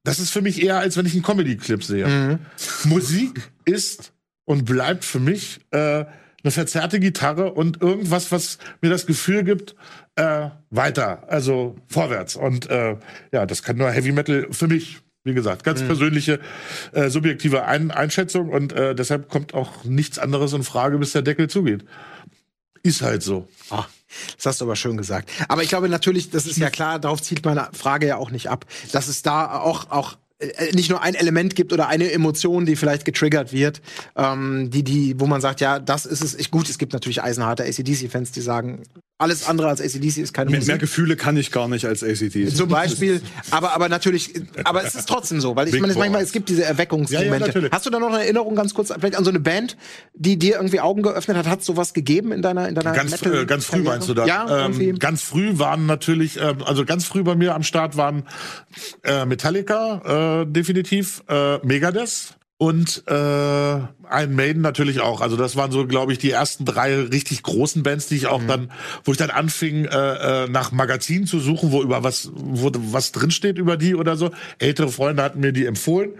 das ist für mich eher, als wenn ich einen Comedy-Clip sehe. Musik ist und bleibt für mich äh, eine verzerrte Gitarre und irgendwas, was mir das Gefühl gibt, äh, weiter, also vorwärts. Und äh, ja, das kann nur Heavy Metal für mich. Wie gesagt, ganz persönliche, äh, subjektive Ein Einschätzung und äh, deshalb kommt auch nichts anderes in Frage, bis der Deckel zugeht. Ist halt so. Ah, das hast du aber schön gesagt. Aber ich glaube natürlich, das ist ja klar, darauf zielt meine Frage ja auch nicht ab, dass es da auch, auch äh, nicht nur ein Element gibt oder eine Emotion, die vielleicht getriggert wird, ähm, die, die, wo man sagt, ja, das ist es. Ich, gut, es gibt natürlich eisenharte ACDC-Fans, die sagen, alles andere als ACDC ist keine Mehr, Musik. mehr Gefühle kann ich gar nicht als ACD. Zum Beispiel, aber, aber natürlich, aber es ist trotzdem so, weil ich Big meine, es manchmal, es gibt diese Ja, Erweckungsmomente. ja, natürlich. Hast du da noch eine Erinnerung ganz kurz, vielleicht an so eine Band, die dir irgendwie Augen geöffnet hat? Hat es sowas gegeben in deiner, in deiner Ganz, Metal- äh, ganz früh meinst du da? Ja, ähm, ganz früh waren natürlich, ähm, also ganz früh bei mir am Start waren äh, Metallica, äh, definitiv, äh, Megadeth und äh, Iron Maiden natürlich auch. Also das waren so, glaube ich, die ersten drei richtig großen Bands, die ich auch dann, wo ich dann anfing, äh, äh, nach Magazinen zu suchen, wo über was, wo was drinsteht über die oder so. Ältere Freunde hatten mir die empfohlen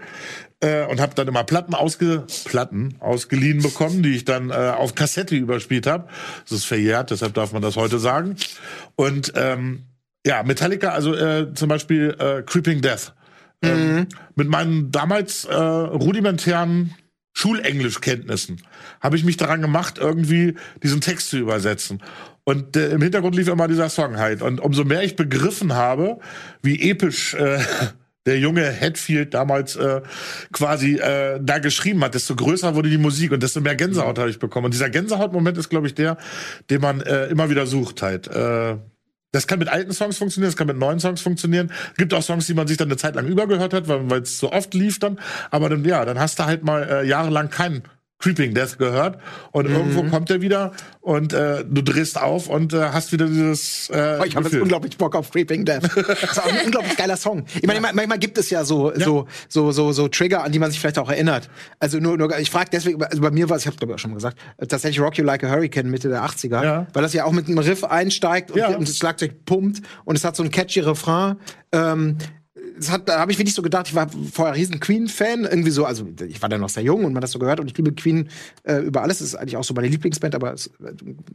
äh, und habe dann immer Platten, ausge Platten ausgeliehen bekommen, die ich dann äh, auf Kassette überspielt habe. Das ist verjährt, deshalb darf man das heute sagen. Und ähm, ja, Metallica, also äh, zum Beispiel äh, Creeping Death. Ähm, mit meinen damals äh, rudimentären Schulenglischkenntnissen habe ich mich daran gemacht, irgendwie diesen Text zu übersetzen. Und äh, im Hintergrund lief immer dieser Song halt. Und umso mehr ich begriffen habe, wie episch äh, der junge Hetfield damals äh, quasi äh, da geschrieben hat, desto größer wurde die Musik und desto mehr Gänsehaut habe ich bekommen. Und dieser Gänsehautmoment ist, glaube ich, der, den man äh, immer wieder sucht halt. Äh, das kann mit alten Songs funktionieren, das kann mit neuen Songs funktionieren. Gibt auch Songs, die man sich dann eine Zeit lang übergehört hat, weil es so oft lief dann. Aber dann, ja, dann hast du halt mal äh, jahrelang keinen Creeping Death gehört und Mhm. irgendwo kommt er wieder und äh, du drehst auf und äh, hast wieder dieses äh, Oh, ich habe jetzt unglaublich Bock auf Creeping Death. Das ist auch ein unglaublich geiler Song. Ich meine, manchmal gibt es ja so, so, so, so, so Trigger, an die man sich vielleicht auch erinnert. Also nur, nur ich frage deswegen, also bei mir war es, ich habe glaube ich auch schon mal gesagt, tatsächlich Rock You Like a Hurricane Mitte der 80er, Ja. weil das ja auch mit einem Riff einsteigt und, Ja. und das Schlagzeug pumpt und es hat so ein catchy Refrain. Ähm, das hat, da habe ich wirklich so gedacht, ich war vorher riesen Queen-Fan, irgendwie so, also ich war da noch sehr jung und man hat das so gehört und ich liebe Queen äh, über alles, das ist eigentlich auch so meine Lieblingsband, aber es, äh,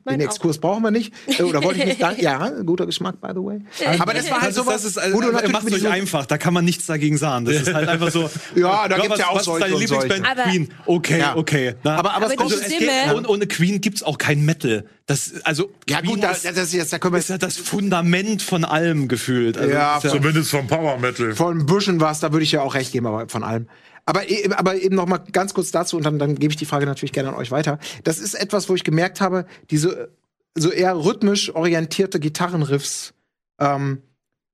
den. Exkurs brauchen wir nicht. Äh, Oder wollte ich nicht sagen? Ja, guter Geschmack, by the way. Aber das war halt Das ist, sowas, das ist, also, ihr natürlich macht euch einfach, da kann man nichts dagegen sagen. Das ist halt einfach so. Ja, da gibt's was, ja auch was solche deine solche. Lieblingsband? Aber- Queen. Okay, Ja. okay. Na, Aber- aber es Aber kommt- die also, es Stimme- geht, und ohne Queen gibt's auch kein Metal. Das, also, Ja, gut, da, ist, das ist jetzt, da können wir ist ja das Fundament von allem gefühlt. Also, Ja, das ist Zumindest vom Power Metal. von Büschen was, da würde ich ja auch recht geben, aber von allem. Aber, e- aber eben noch mal ganz kurz dazu und dann, dann gebe ich die Frage natürlich gerne an euch weiter. Das ist etwas, wo ich gemerkt habe, diese so eher rhythmisch orientierte Gitarrenriffs, ähm,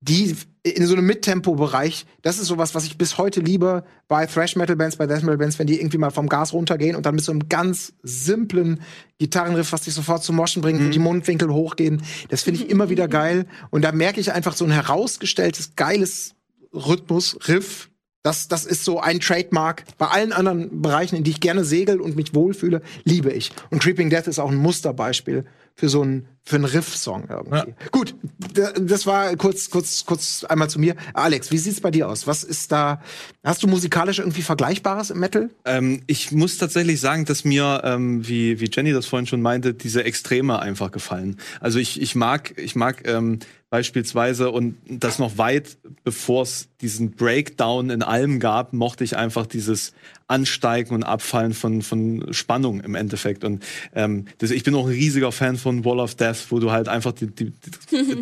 die in so einem Mittempo-Bereich, das ist sowas, was ich bis heute liebe bei Thrash-Metal-Bands, bei Death-Metal-Bands, wenn die irgendwie mal vom Gas runtergehen und dann mit so einem ganz simplen Gitarrenriff, was dich sofort zum Moschen bringt, wo die Mundwinkel hochgehen. Das finde ich immer wieder geil. Und da merke ich einfach so ein herausgestelltes, geiles Rhythmus, Riff. Das, das ist so ein Trademark. Bei allen anderen Bereichen, in die ich gerne segel und mich wohlfühle, liebe ich. Und Creeping Death ist auch ein Musterbeispiel für so einen für einen Riff-Song irgendwie. Gut, d- das war kurz, kurz, kurz einmal zu mir. Alex, wie sieht's bei dir aus? Was ist da? Hast du musikalisch irgendwie Vergleichbares im Metal? Ähm, ich muss tatsächlich sagen, dass mir, ähm, wie, wie Jenny das vorhin schon meinte, diese Extreme einfach gefallen. Also ich, ich mag, ich mag ähm, beispielsweise und das noch weit bevor es diesen Breakdown in allem gab, mochte ich einfach dieses Ansteigen und Abfallen von, von Spannung im Endeffekt. Und ähm, das, ich bin auch ein riesiger Fan von Wall of Death, wo du halt einfach die, die,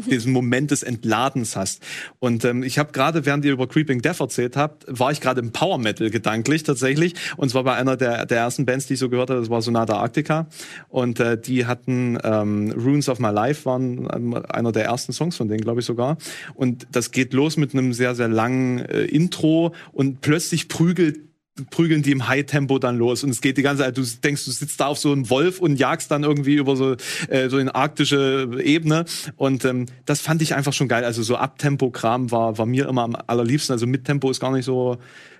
diesen Moment des Entladens hast. Und ähm, ich habe gerade, während ihr über Creeping Death erzählt habt, war ich gerade im Power Metal gedanklich tatsächlich. Und zwar bei einer der, der ersten Bands, die ich so gehört habe, das war Sonata Arctica. Und äh, die hatten ähm, Runes of My Life, waren ähm, einer der ersten Songs von denen, glaube ich sogar. Und das geht los mit einem sehr, sehr langen äh, Intro und plötzlich prügelt prügeln die im High-Tempo dann los. Und es geht die ganze Zeit, du denkst, du sitzt da auf so einem Wolf und jagst dann irgendwie über so, äh, so eine arktische Ebene. Und ähm, das fand ich einfach schon geil, also so Abtempo-Kram war, war mir immer am allerliebsten, also Mittempo ist gar nicht so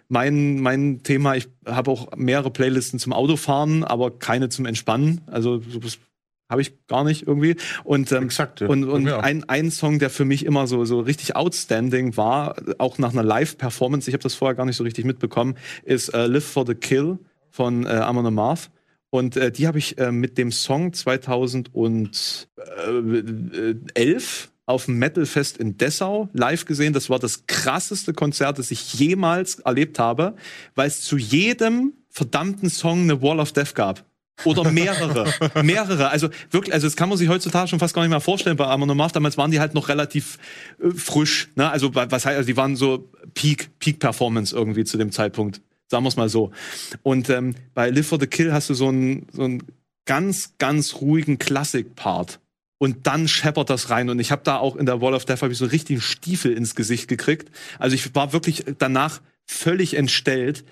mein, mein Thema, ich habe auch mehrere Playlisten zum Autofahren, aber keine zum Entspannen, also habe ich gar nicht irgendwie. Und, ähm, Exakt, ja. und, und ein, ein Song, der für mich immer so, so richtig outstanding war, auch nach einer Live-Performance, ich habe das vorher gar nicht so richtig mitbekommen, ist äh, Live for the Kill von äh, Amon Amarth. Und äh, die habe ich äh, mit dem Song 2011 auf dem Metalfest in Dessau live gesehen. Das war das krasseste Konzert, das ich jemals erlebt habe, weil es zu jedem verdammten Song eine Wall of Death gab. Oder mehrere. mehrere. Also wirklich, also das kann man sich heutzutage schon fast gar nicht mehr vorstellen bei Amon Amarth. Damals waren die halt noch relativ äh, frisch. Ne? Also wa- was heißt, also die waren so Peak, Peak Performance irgendwie zu dem Zeitpunkt. Sagen wir es mal so. Und ähm, bei Live for the Kill hast du so einen, so einen ganz, ganz ruhigen Klassik-Part. Und dann scheppert das rein. Und ich habe da auch in der Wall of Death hab ich so einen richtigen Stiefel ins Gesicht gekriegt. Also ich war wirklich danach völlig entstellt.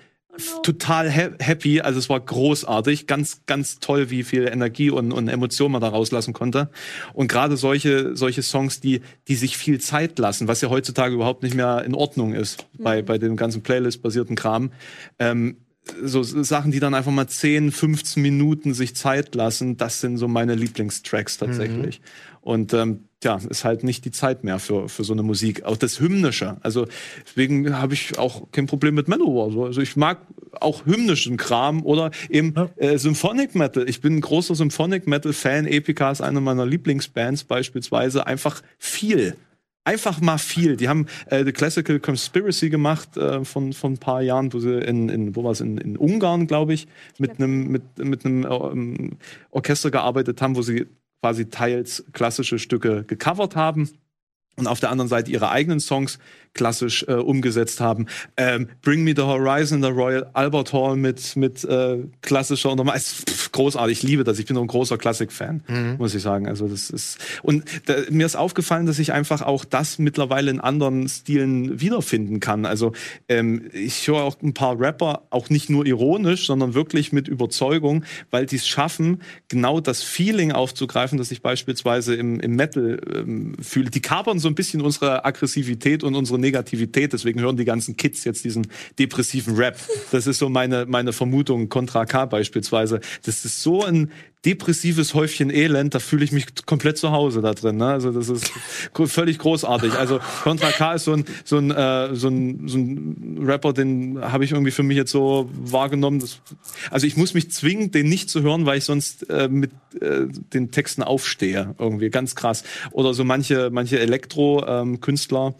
Total ha happy, also es war großartig, ganz, ganz toll, wie viel Energie und, und Emotion man da rauslassen konnte. Und gerade solche, solche Songs, die, die sich viel Zeit lassen, was ja heutzutage überhaupt nicht mehr in Ordnung ist bei, bei dem ganzen Playlist-basierten Kram, ähm, so Sachen, die dann einfach mal 10, 15 Minuten sich Zeit lassen, das sind so meine Lieblingstracks tatsächlich. Und ähm, ja, ist halt nicht die Zeit mehr für, für so eine Musik. Auch das Hymnische. Also deswegen habe ich auch kein Problem mit Manowar. So. Also ich mag auch hymnischen Kram oder eben äh, Symphonic Metal. Ich bin ein großer Symphonic Metal Fan. Epica ist eine meiner Lieblingsbands beispielsweise. Einfach viel. Einfach mal viel. Die haben äh, The Classical Conspiracy gemacht äh, von, von ein paar Jahren, wo sie in, in wo war es, in, in Ungarn, glaube ich, mit einem mit, mit einem ähm, Orchester gearbeitet haben, wo sie quasi teils klassische Stücke gecovert haben. und auf der anderen Seite ihre eigenen Songs klassisch äh, umgesetzt haben. Ähm, Bring Me the Horizon in der Royal Albert Hall mit mit äh, klassischer und ist großartig. Ich liebe das. Ich bin auch ein großer Klassik-Fan, mhm. muss ich sagen. Also das ist und da, mir ist aufgefallen, dass ich einfach auch das mittlerweile in anderen Stilen wiederfinden kann. Also ähm, ich höre auch ein paar Rapper auch nicht nur ironisch, sondern wirklich mit Überzeugung, weil die es schaffen, genau das Feeling aufzugreifen, das ich beispielsweise im, im Metal ähm, fühle. Die kapern so ein bisschen unsere Aggressivität und unsere Negativität. Deswegen hören die ganzen Kids jetzt diesen depressiven Rap. Das ist so meine, meine Vermutung, Contra K beispielsweise. Das ist so ein depressives Häufchen Elend, da fühle ich mich komplett zu Hause da drin. Ne? Also das ist völlig großartig. Also Contra K ist so ein, so ein, äh, so ein, so ein Rapper, den habe ich irgendwie für mich jetzt so wahrgenommen. Dass, also ich muss mich zwingen, den nicht zu hören, weil ich sonst äh, mit äh, den Texten aufstehe. Irgendwie ganz krass. Oder so manche, manche Elektro-Künstler. Ähm,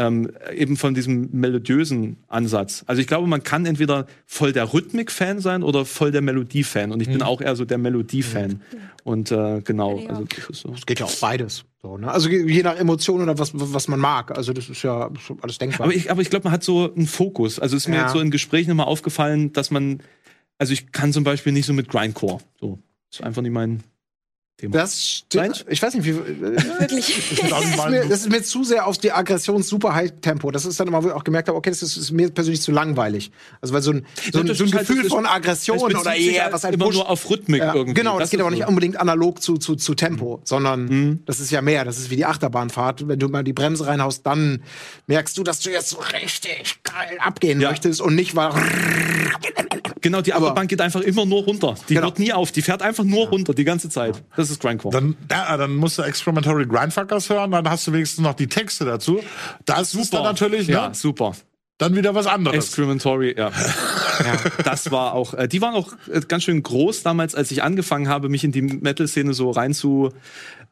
ähm, eben von diesem melodiösen Ansatz. Also ich glaube, man kann entweder voll der Rhythmik-Fan sein oder voll der Melodie-Fan. Und ich mhm. bin auch eher so der Melodie-Fan. Mhm. Und äh, genau, also das ist so. Es geht ja auch beides. So, ne? Also je nach Emotion oder was, was man mag. Also das ist ja alles denkbar. Aber ich, aber ich glaube, man hat so einen Fokus. Also ist mir ja. jetzt so in Gesprächen immer aufgefallen, dass man, also ich kann zum Beispiel nicht so mit Grindcore. So. Das ist einfach nicht mein, Thema. Das stimmt. Ich weiß nicht, wie. Wirklich. das, ist mir, das, ist mir, zu sehr auf die Aggression super High Tempo. Das ist dann immer, wo ich auch gemerkt habe, okay, das ist, ist mir persönlich zu langweilig. Also weil so ein, so ein, so ein Gefühl von Aggression oder eher was halt immer nur auf Rhythmik ja, irgendwie. Genau, das, das geht aber nicht unbedingt analog zu, zu, zu Tempo, mhm. sondern mhm. das ist ja mehr. Das ist wie die Achterbahnfahrt. Wenn du mal die Bremse reinhaust, dann merkst du, dass du jetzt so richtig geil abgehen ja. möchtest und nicht weil Genau, die Achterbahn geht einfach immer nur runter. Die genau. hört nie auf. Die fährt einfach nur runter die ganze Zeit. Das ist Grindcore. Dann, ja, dann musst du Experimentary Grindfuckers hören, dann hast du wenigstens noch die Texte dazu. Das super. ist dann natürlich, ne? Ja, super. Dann wieder was anderes. Experimentary, ja. ja. Das war auch, äh, die waren auch äh, ganz schön groß damals, als ich angefangen habe, mich in die Metal-Szene so rein zu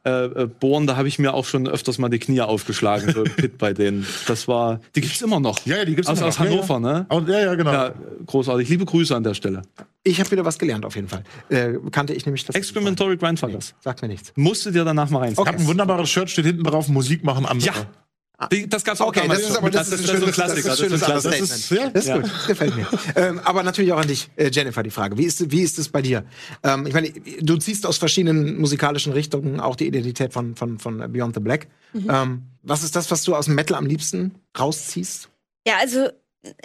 äh, äh, bohren, da habe ich mir auch schon öfters mal die Knie aufgeschlagen, so Pit bei denen. Das war, die gibt's immer noch. Ja, ja die gibt's aus, immer noch. Aus Hannover, ja, ne? ja. ne? Ja, ja, genau. Ja, großartig. Liebe Grüße an der Stelle. Ich habe wieder was gelernt, auf jeden Fall. Äh, kannte ich nämlich das. Experimentary Grandfathers. Nee, sagt mir nichts. Musst dir danach mal rein. Okay. Ich habe ein wunderbares Shirt, steht hinten drauf, Musik machen andere. Ja. Das gab's auch okay, damals. Das ist aber das, das, ist, das ist ein Klassiker. Das ist, ein das ist, ja, das ist gut. Das gefällt mir. ähm, aber natürlich auch an dich, äh, Jennifer, die Frage. Wie ist, wie ist es bei dir? Ähm, ich meine, du ziehst aus verschiedenen musikalischen Richtungen auch die Identität von, von, von Beyond the Black. Mhm. Ähm, was ist das, was du aus dem Metal am liebsten rausziehst? Ja, also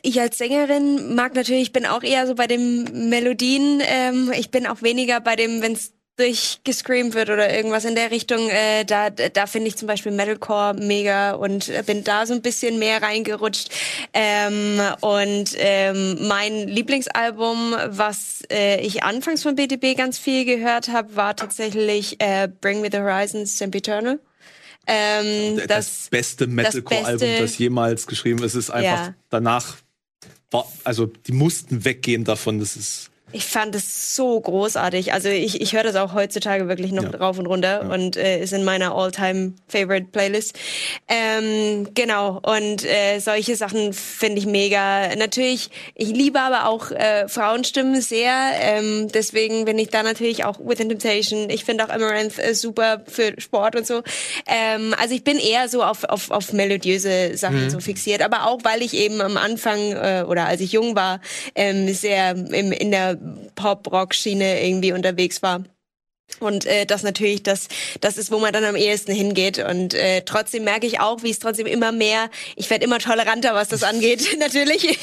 ich als Sängerin mag natürlich, ich bin auch eher so bei den Melodien. Ähm, ich bin auch weniger bei dem, wenn es durchgescreamt wird oder irgendwas in der Richtung. Äh, da da finde ich zum Beispiel Metalcore mega und bin da so ein bisschen mehr reingerutscht. Ähm, und ähm, mein Lieblingsalbum, was äh, ich anfangs von BTB ganz viel gehört habe, war tatsächlich äh, Bring Me the Horizons, Sempiternal. Ähm, das, das, beste Metalcore-Album, das, das, jemals geschrieben ist. Ist einfach ja. danach, war, also die mussten weggehen davon. Das ist ich fand es so großartig. Also ich, ich höre das auch heutzutage wirklich noch ja. rauf und runter ja. und äh, ist in meiner All-Time Favorite Playlist. Ähm, genau. Und äh, solche Sachen finde ich mega. Natürlich, ich liebe aber auch äh, Frauenstimmen sehr. Ähm, deswegen bin ich da natürlich auch Within Temptation. Ich finde auch Amaranth äh, super für Sport und so. Ähm, also ich bin eher so auf, auf, auf melodiöse Sachen mhm. so fixiert. Aber auch, weil ich eben am Anfang äh, oder als ich jung war, ähm, sehr im, in der Pop-Rock-Schiene irgendwie unterwegs war. Und äh, das natürlich, das, das ist, wo man dann am ehesten hingeht. Und äh, trotzdem merke ich auch, wie es trotzdem immer mehr, ich werde immer toleranter, was das angeht, natürlich.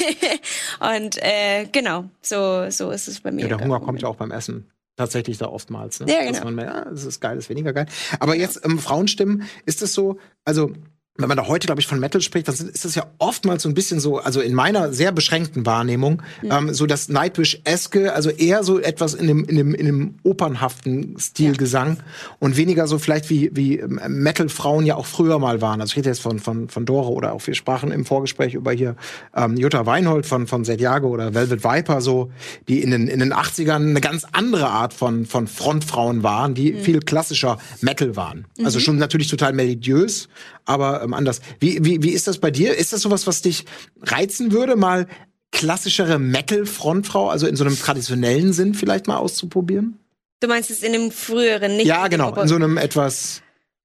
und äh, genau, so, so ist es bei mir. Ja, der Hunger kommt ja auch beim Essen tatsächlich da oftmals. Ne? Ja, genau. Dass man, ja, das ist geil, das ist weniger geil. Aber jetzt ähm, Frauenstimmen, ist es so, also wenn man da heute, glaube ich, von Metal spricht, dann ist das ja oftmals so ein bisschen so, also in meiner sehr beschränkten Wahrnehmung, mhm. ähm, so das Nightwish-eske, also eher so etwas in dem, in dem, in dem opernhaften Stilgesang ja. und weniger so vielleicht wie, wie ähm, Metal-Frauen ja auch früher mal waren. Also ich rede jetzt von, von, von Dore oder auch wir sprachen im Vorgespräch über hier ähm, Jutta Weinhold von, von Setjago oder Velvet Viper, so, die in den, in den 80ern eine ganz andere Art von, von Frontfrauen waren, die mhm. viel klassischer Metal waren. Also mhm. Also schon natürlich total melodiös, aber ähm, anders. Wie, wie, wie ist das bei dir? Ist das sowas, was dich reizen würde, mal klassischere Metal-Frontfrau, also in so einem traditionellen Sinn vielleicht mal auszuprobieren? Du meinst es in einem früheren, nicht? Ja, genau, in so einem etwas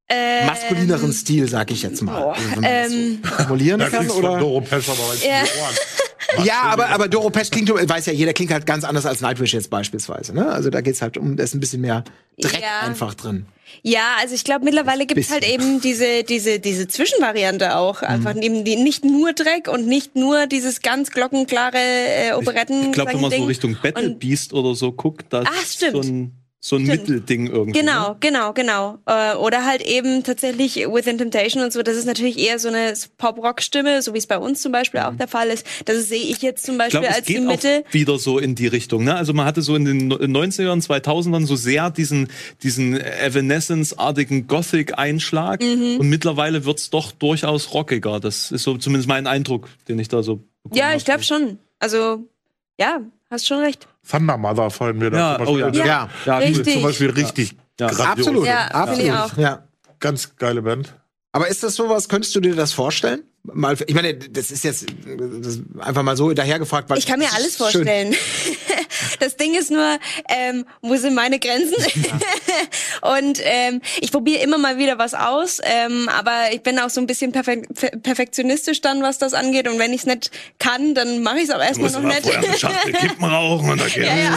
Äh, maskulineren Stil, sag ich jetzt mal. Also, wenn man das ähm, so formulieren Da kann, kriegst du von oder? Doro Pesch aber was Ja. in die Ohren. Ja, aber, aber Doro Pesch klingt, weiß ja jeder, klingt halt ganz anders als Nightwish jetzt beispielsweise. Ne? Also da geht's halt um, da ist ein bisschen mehr Dreck Ja. einfach drin. Ja, also ich glaube, mittlerweile gibt es halt eben diese, diese, diese Zwischenvariante auch. Einfach Mhm. eben die nicht nur Dreck und nicht nur dieses ganz glockenklare äh, Operetten. Ich glaube, wenn man so. Richtung Battle Und- Beast oder so guckt, da ist so ein, so ein Stimmt. Mittelding irgendwie. Genau, Ne? genau, genau. Äh, oder halt eben tatsächlich Within Temptation und so, das ist natürlich eher so eine Pop-Rock-Stimme, so wie es bei uns zum Beispiel auch der Fall ist. Das sehe ich jetzt zum Beispiel glaube, es als die Mitte. wieder so in die Richtung. Ne? Also man hatte so in den 90ern, 2000ern so sehr diesen, diesen Evanescence-artigen Gothic-Einschlag Mhm. und mittlerweile wird's doch durchaus rockiger. Das ist so zumindest mein Eindruck, den ich da so bekommen Ja, ich glaube schon. Also, ja, hast schon recht. Thunder Mother fallen mir da Ja, zum Beispiel. oh ja. Ja, Ja, Richtig. Zum Beispiel richtig Ja. absolut. Ja, absolut. finde ich auch. Ja. Ganz geile Band. Aber ist das sowas, könntest du dir das vorstellen? Mal, ich meine, das ist jetzt das ist einfach mal so dahergefragt, weil Ich kann mir alles vorstellen. Das Ding ist nur, ähm, wo sind meine Grenzen? und ähm, ich probiere immer mal wieder was aus, ähm, aber ich bin auch so ein bisschen perfek per- perfektionistisch dann, was das angeht. Und wenn ich es nicht kann, dann mache ich es auch erstmal noch nicht. Schachtel Kippen rauchen und dann Ja, ja.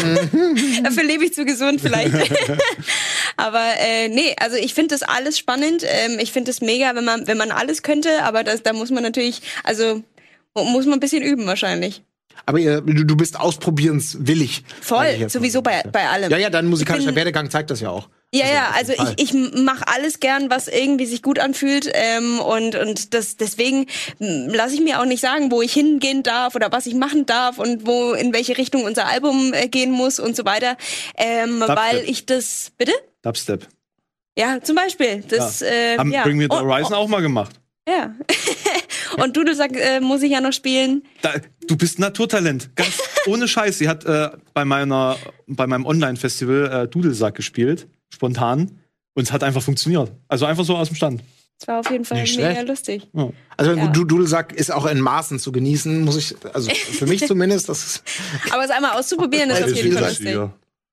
Dafür lebe ich zu gesund vielleicht. aber äh, nee, also ich finde das alles spannend. Ähm, ich finde es mega, wenn man, wenn man alles könnte, aber das, da muss man natürlich, also muss man ein bisschen üben wahrscheinlich. Aber ihr, du, bist ausprobierenswillig. Voll, sowieso bei, bei allem. Ja, ja, dein musikalischer bin- Werdegang zeigt das ja auch. Ja, ja, also jeden Fall. ich, ich mache alles gern, was irgendwie sich gut anfühlt ähm, und und das deswegen lasse ich mir auch nicht sagen, wo ich hingehen darf oder was ich machen darf und wo in welche Richtung unser Album äh, gehen muss und so weiter, ähm, Dubstep. weil ich das bitte Dubstep. ja zum Beispiel das äh, Haben ja Bring Me the Oh, Horizon auch mal gemacht. oh, ja und du du sagst äh, muss ich ja noch spielen Da, du bist ein Naturtalent. Ganz ohne Scheiß. Sie hat äh, bei meiner, bei meinem Online-Festival äh, Dudelsack gespielt, spontan. Und es hat einfach funktioniert. Also einfach so aus dem Stand. das war auf jeden Fall Nicht mega schlecht. lustig Also Ja. du Dudelsack ist auch in Maßen zu genießen, muss ich, also für mich zumindest, das ist, aber es einmal auszuprobieren ist auf jeden Fall lustig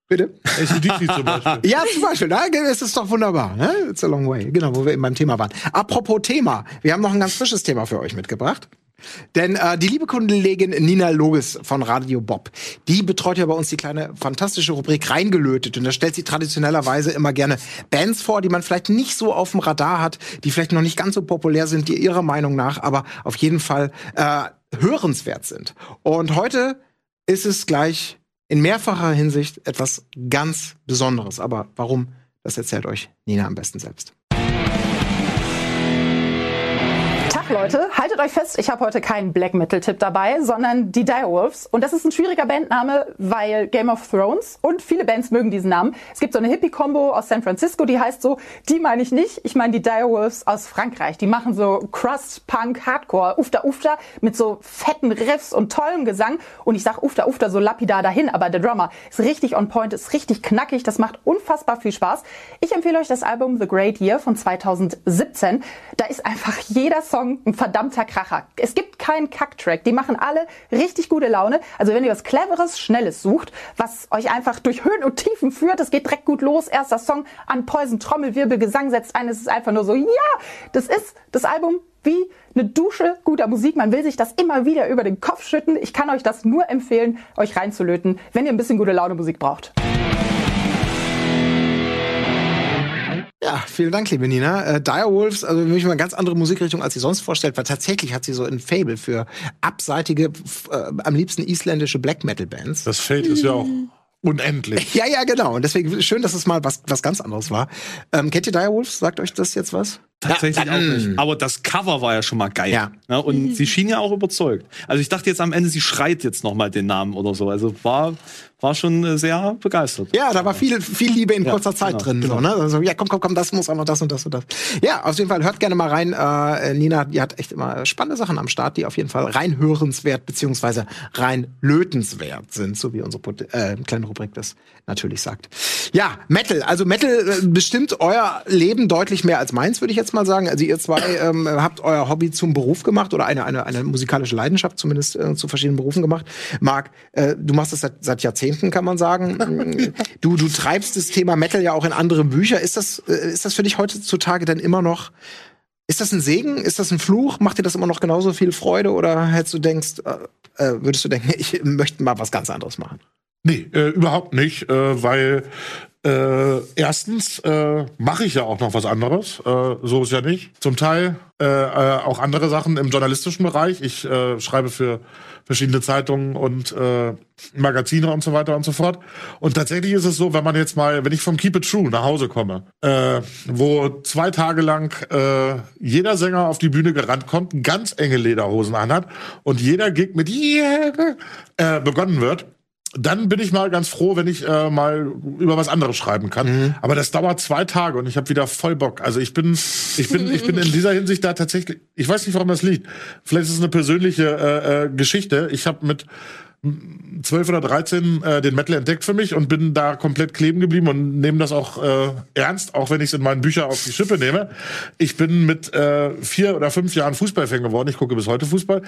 bitte? ACDC zum Beispiel. Ja, zum Beispiel, da ist es doch wunderbar. Ne? It's a long way. Genau, wo wir eben beim Thema waren. Apropos Thema, wir haben noch ein ganz frisches Thema für euch mitgebracht. Denn äh, die liebe Kollegin Nina Loges von Radio Bob, die betreut ja bei uns die kleine fantastische Rubrik Reingelötet. Und da stellt sie traditionellerweise immer gerne Bands vor, die man vielleicht nicht so auf dem Radar hat, die vielleicht noch nicht ganz so populär sind, die ihrer Meinung nach aber auf jeden Fall äh, hörenswert sind. Und heute ist es gleich in mehrfacher Hinsicht etwas ganz Besonderes. Aber warum, das erzählt euch Nina am besten selbst. Leute, haltet euch fest, ich habe heute keinen Black Metal Tipp dabei, sondern die Direwolves. Und das ist ein schwieriger Bandname, weil Game of Thrones und viele Bands mögen diesen Namen. Es gibt so eine Hippie-Kombo aus San Francisco, die heißt so, die meine ich nicht, ich meine die Direwolves aus Frankreich. Die machen so Crust, Punk, Hardcore, Ufta Ufta mit so fetten Riffs und tollem Gesang. Und ich sag Ufta Ufta so lapidar dahin, aber der Drummer ist richtig on point, ist richtig knackig, das macht unfassbar viel Spaß. Ich empfehle euch das Album The Great Year von 2017. Da ist einfach jeder Song ein verdammter Kracher. Es gibt keinen Kacktrack. Die machen alle richtig gute Laune. Also wenn ihr was Cleveres, Schnelles sucht, was euch einfach durch Höhen und Tiefen führt, es geht direkt gut los. Erster Song an Poison, Trommelwirbel, Gesang setzt ein. Es ist einfach nur so, ja, das ist das Album wie eine Dusche guter Musik. Man will sich das immer wieder über den Kopf schütten. Ich kann euch das nur empfehlen, euch reinzulöten, wenn ihr ein bisschen gute Laune Musik braucht. Ja, vielen Dank, liebe Nina. Äh, Direwolves, also für mich mal eine ganz andere Musikrichtung, als sie sonst vorstellt, weil tatsächlich hat sie so ein Fable für abseitige, äh, am liebsten isländische Black Metal Bands. Das Feld ist ja auch unendlich. Ja, ja, genau. Und deswegen schön, dass es mal was, was ganz anderes war. Ähm, kennt ihr Direwolves? Sagt euch das jetzt was? Tatsächlich Ja, auch nicht. Aber das Cover war ja schon mal geil. Ja. Ne? Und sie schien ja auch überzeugt. Also ich dachte jetzt am Ende, sie schreit jetzt noch mal den Namen oder so. Also war, war schon äh, sehr begeistert. Ja, da war viel, viel Liebe in Ja, kurzer Zeit genau, drin. So, ne? also, ja, komm, komm, komm, das muss auch noch das und das und das. Ja, auf jeden Fall, hört gerne mal rein. Äh, Nina, die hat echt immer spannende Sachen am Start, die auf jeden Fall rein hörenswert beziehungsweise rein lötenswert sind, so wie unsere äh, kleine Rubrik das natürlich sagt. Ja, Metal. Also Metal äh, bestimmt euer Leben deutlich mehr als meins, würde ich jetzt mal sagen. Also ihr zwei ähm, habt euer Hobby zum Beruf gemacht oder eine, eine, eine musikalische Leidenschaft zumindest äh, zu verschiedenen Berufen gemacht. Marc, äh, du machst das seit, seit Jahrzehnten Jahrzehnten, kann man sagen. du, du treibst das Thema Metal ja auch in andere Bücher. Ist das, äh, ist das für dich heutzutage denn immer noch ist das ein Segen? Ist das ein Fluch? Macht dir das immer noch genauso viel Freude? Oder hättest du denkst, äh, äh würdest du denken, ich möchte mal was ganz anderes machen? Nee, äh, überhaupt nicht, äh, weil äh, erstens äh, mache ich ja auch noch was anderes, äh, so ist ja nicht. Zum Teil äh, äh, auch andere Sachen im journalistischen Bereich. Ich äh, schreibe für verschiedene Zeitungen und Magazine und so weiter und so fort. Und tatsächlich ist es so, wenn man jetzt mal, wenn ich vom Keep It True nach Hause komme, wo zwei Tage lang jeder Sänger auf die Bühne gerannt kommt, ganz enge Lederhosen anhat und jeder Gig mit yeah, begonnen wird, dann bin ich mal ganz froh, wenn ich äh, mal über was anderes schreiben kann. Mhm. Aber das dauert zwei Tage und ich habe wieder voll Bock. Also ich bin, ich bin, ich bin in dieser Hinsicht da tatsächlich. Ich weiß nicht, warum das liegt. Vielleicht ist es eine persönliche äh, äh, Geschichte. Ich habe mit 12 oder 13 äh, den Metal entdeckt für mich und bin da komplett kleben geblieben und nehme das auch äh, ernst, auch wenn ich es in meinen Büchern auf die Schippe nehme. Ich bin mit äh, vier oder fünf Jahren Fußballfan geworden. Ich gucke bis heute Fußball.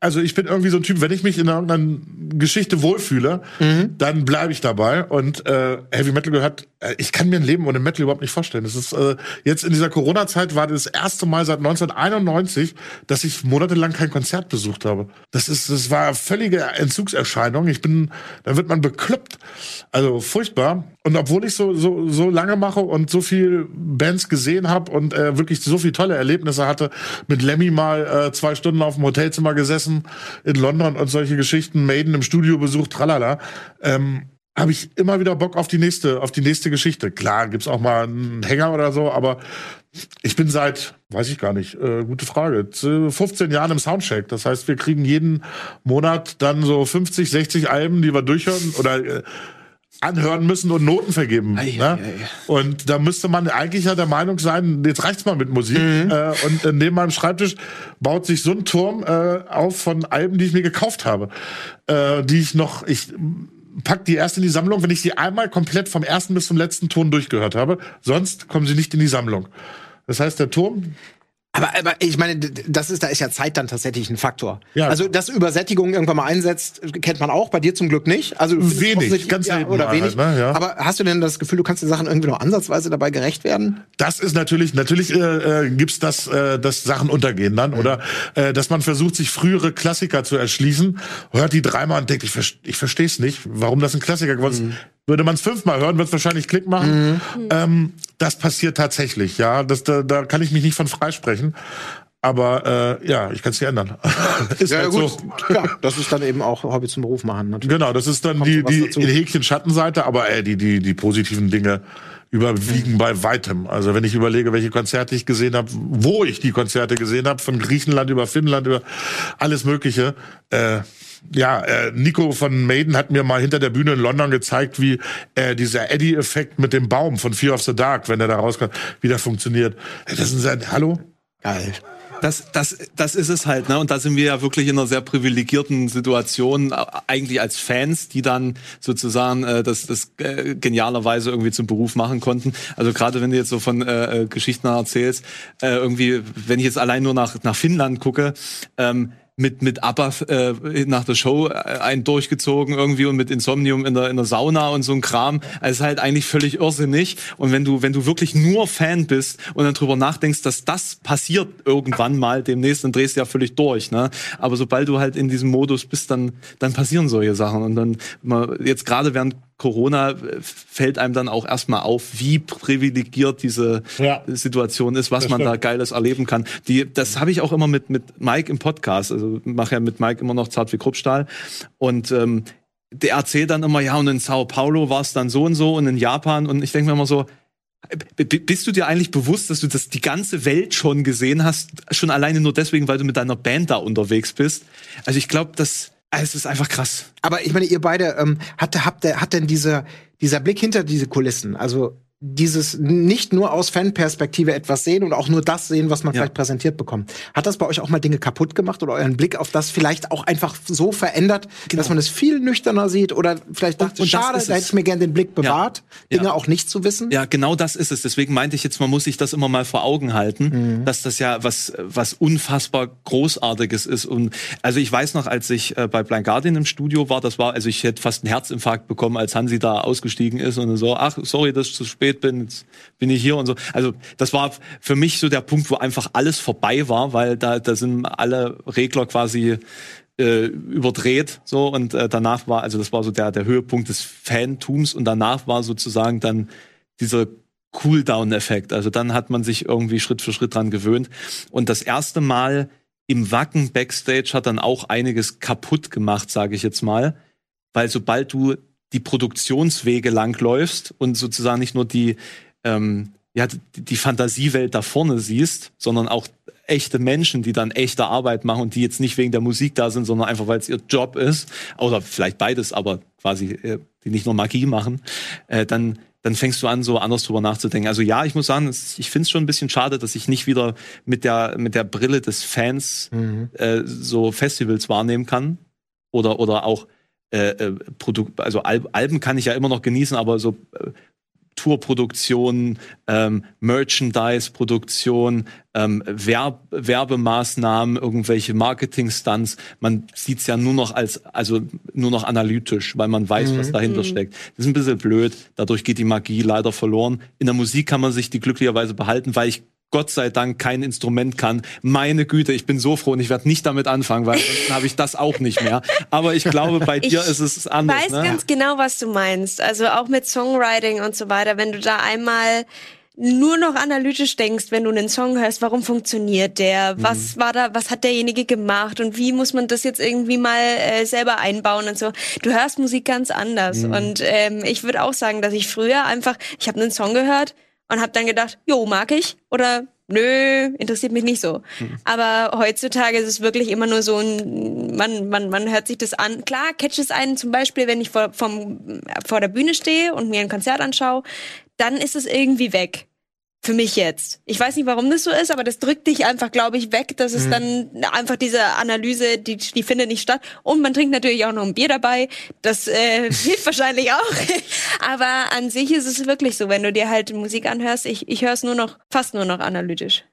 Also ich bin irgendwie so ein Typ, wenn ich mich in irgendeiner Geschichte wohlfühle, mhm. dann bleibe ich dabei. Und äh, Heavy Metal gehört, äh, ich kann mir ein Leben ohne Metal überhaupt nicht vorstellen. Das ist äh, jetzt in dieser Corona-Zeit war das erste Mal seit 1991, dass ich monatelang kein Konzert besucht habe. Das ist, das war völlige Entzugserscheinung. Ich bin, da wird man bekloppt. Also furchtbar. Und obwohl ich so, so, so lange mache und so viel Bands gesehen habe und äh, wirklich so viele tolle Erlebnisse hatte, mit Lemmy mal äh, zwei Stunden auf dem Hotelzimmer gesessen in London und solche Geschichten, Maiden im Studio besucht, tralala, ähm, habe ich immer wieder Bock auf die nächste, auf die nächste Geschichte. Klar, gibt's auch mal einen Hänger oder so, aber ich bin seit, weiß ich gar nicht, äh, gute Frage, 15 Jahren im Soundcheck. Das heißt, wir kriegen jeden Monat dann so 50, 60 Alben, die wir durchhören oder äh, anhören müssen und Noten vergeben. Ei, ne? ei, ei. Und da müsste man eigentlich ja der Meinung sein, jetzt reicht's mal mit Musik. Mhm. Äh, und äh, neben meinem Schreibtisch baut sich so ein Turm äh, auf von Alben, die ich mir gekauft habe, äh, die ich noch, ich pack die erst in die Sammlung, wenn ich sie einmal komplett vom ersten bis zum letzten Ton durchgehört habe. Sonst kommen sie nicht in die Sammlung. Das heißt, der Turm aber, aber ich meine, das ist, da ist ja Zeit dann tatsächlich ein Faktor. Ja. Also, dass Übersättigung irgendwann mal einsetzt, kennt man auch, bei dir zum Glück nicht. Also wenig, ganz ja, oder wenig. Halt, ne? ja. Aber hast du denn das Gefühl, du kannst den Sachen irgendwie noch ansatzweise dabei gerecht werden? Das ist natürlich, natürlich äh, äh, gibt's das, äh, dass Sachen untergehen dann mhm. oder äh, dass man versucht, sich frühere Klassiker zu erschließen, hört die dreimal und denkt, ich, ver ich verstehe es nicht, warum das ein Klassiker geworden ist. Mhm. Würde man es fünfmal hören, wird es wahrscheinlich Klick machen. Mhm. Ähm, das passiert tatsächlich, ja. Das, da, da kann ich mich nicht von freisprechen. Aber äh, ja, ich kann es nicht ändern. ist ja, halt gut. so. Ja, das ist dann eben auch Hobby zum Beruf machen. Natürlich. Genau, das ist dann Kommt die, die in Häkchen Schattenseite, aber äh, die, die, die positiven Dinge überwiegen mhm. bei weitem. Also wenn ich überlege, welche Konzerte ich gesehen habe, wo ich die Konzerte gesehen habe, von Griechenland über Finnland über alles Mögliche, äh, ja, äh, Nico von Maiden hat mir mal hinter der Bühne in London gezeigt, wie äh, dieser Eddie-Effekt mit dem Baum von Fear of the Dark, wenn er da rauskommt, wieder funktioniert. Das ist ein Hallo? Geil. Das, das, das ist es halt, ne? Und da sind wir ja wirklich in einer sehr privilegierten Situation, eigentlich als Fans, die dann sozusagen äh, das, das äh, genialerweise irgendwie zum Beruf machen konnten. Also gerade wenn du jetzt so von äh, äh Geschichten erzählst, äh, irgendwie, wenn ich jetzt allein nur nach, nach Finnland gucke, ähm, mit mit ABBA äh, nach der Show äh, einen durchgezogen irgendwie und mit Insomnium in der in der Sauna und so ein Kram. Also halt eigentlich völlig irrsinnig. Und wenn du wenn du wirklich nur Fan bist und dann drüber nachdenkst, dass das passiert irgendwann mal demnächst, dann drehst du ja völlig durch. Ne? Aber sobald du halt in diesem Modus bist, dann dann passieren solche Sachen und dann jetzt gerade während Corona fällt einem dann auch erstmal auf, wie privilegiert diese ja, Situation ist, was man stimmt. da Geiles erleben kann. Die, das habe ich auch immer mit, mit Mike im Podcast. Also mache ja mit Mike immer noch zart wie Kruppstahl. Und ähm, der erzählt dann immer, ja, und in Sao Paulo war es dann so und so und in Japan. Und ich denke mir immer so, bist du dir eigentlich bewusst, dass du das die ganze Welt schon gesehen hast, schon alleine nur deswegen, weil du mit deiner Band da unterwegs bist? Also ich glaube, dass es ist einfach krass. Aber ich meine, ihr beide, ähm, hat, habt, hat denn dieser, dieser Blick hinter diese Kulissen, also dieses nicht nur aus Fanperspektive etwas sehen und auch nur das sehen, was man Ja. vielleicht präsentiert bekommt. Hat das bei euch auch mal Dinge kaputt gemacht oder euren Blick auf das vielleicht auch einfach so verändert, dass man es viel nüchterner sieht oder vielleicht dachte, Genau. und das schade, ist da hätte ich mir gerne den Blick bewahrt, Ja. Dinge auch nicht zu wissen? Ja, genau das ist es. Deswegen meinte ich jetzt, man muss sich das immer mal vor Augen halten, dass das ja was, was unfassbar Großartiges ist. Und also ich weiß noch, als ich äh, bei Blind Guardian im Studio war, das war, also ich hätte fast einen Herzinfarkt bekommen, als Hansi da ausgestiegen ist und so, ach, sorry, dass ich zu spät bin, jetzt bin ich hier und so. Also das war für mich so der Punkt, wo einfach alles vorbei war, weil da, da sind alle Regler quasi äh, überdreht so und äh, danach war also das war so der der Höhepunkt des Fantums und danach war sozusagen dann dieser Cooldown-Effekt. Also dann hat man sich irgendwie Schritt für Schritt dran gewöhnt und das erste Mal im Wacken Backstage hat dann auch einiges kaputt gemacht, sage ich jetzt mal, weil sobald du die Produktionswege langläufst und sozusagen nicht nur die ähm, ja, die, Fantasiewelt da vorne siehst, sondern auch echte Menschen, die dann echte Arbeit machen und die jetzt nicht wegen der Musik da sind, sondern einfach, weil es ihr Job ist, oder vielleicht beides, aber quasi, äh, die nicht nur Magie machen, äh, dann, dann fängst du an, so anders drüber nachzudenken. Also ja, ich muss sagen, ich finde es schon ein bisschen schade, dass ich nicht wieder mit der, mit der Brille des Fans äh, so Festivals wahrnehmen kann. Oder, oder auch äh, äh, Produkt, also Al Alben kann ich ja immer noch genießen, aber so äh, Tourproduktion, ähm, Merchandise-Produktion, ähm, Werb Werbemaßnahmen, irgendwelche Marketing-Stunts. Man sieht's ja nur noch als, also nur noch analytisch, weil man weiß, was dahinter steckt. Das ist ein bisschen blöd. Dadurch geht die Magie leider verloren. In der Musik kann man sich die glücklicherweise behalten, weil ich Gott sei Dank kein Instrument kann. Meine Güte, ich bin so froh und ich werde nicht damit anfangen, weil dann habe ich das auch nicht mehr. Aber ich glaube, bei dir Ich ist es anders. weiß ne? ganz genau, was du meinst. Also auch mit Songwriting und so weiter. Wenn du da einmal nur noch analytisch denkst, wenn du einen Song hörst, warum funktioniert der? Mhm. Was war da, was hat derjenige gemacht und wie muss man das jetzt irgendwie mal äh, selber einbauen und so. Du hörst Musik ganz anders. Mhm. Und ähm, ich würde auch sagen, dass ich früher einfach, ich habe einen Song gehört und habe dann gedacht, jo, mag ich oder nö, interessiert mich nicht so. Aber heutzutage ist es wirklich immer nur so ein, man, man, man hört sich das an. Klar, catcht es einen zum Beispiel, wenn ich vor, vom, vor der Bühne stehe und mir ein Konzert anschaue, dann ist es irgendwie weg. Für mich jetzt. Ich weiß nicht, warum das so ist, aber das drückt dich einfach, glaube ich, weg, dass es dann einfach diese Analyse, die, die findet nicht statt. Und man trinkt natürlich auch noch ein Bier dabei. Das äh, hilft wahrscheinlich auch. aber an sich ist es wirklich so, wenn du dir halt Musik anhörst, ich, ich höre es nur noch, fast nur noch analytisch.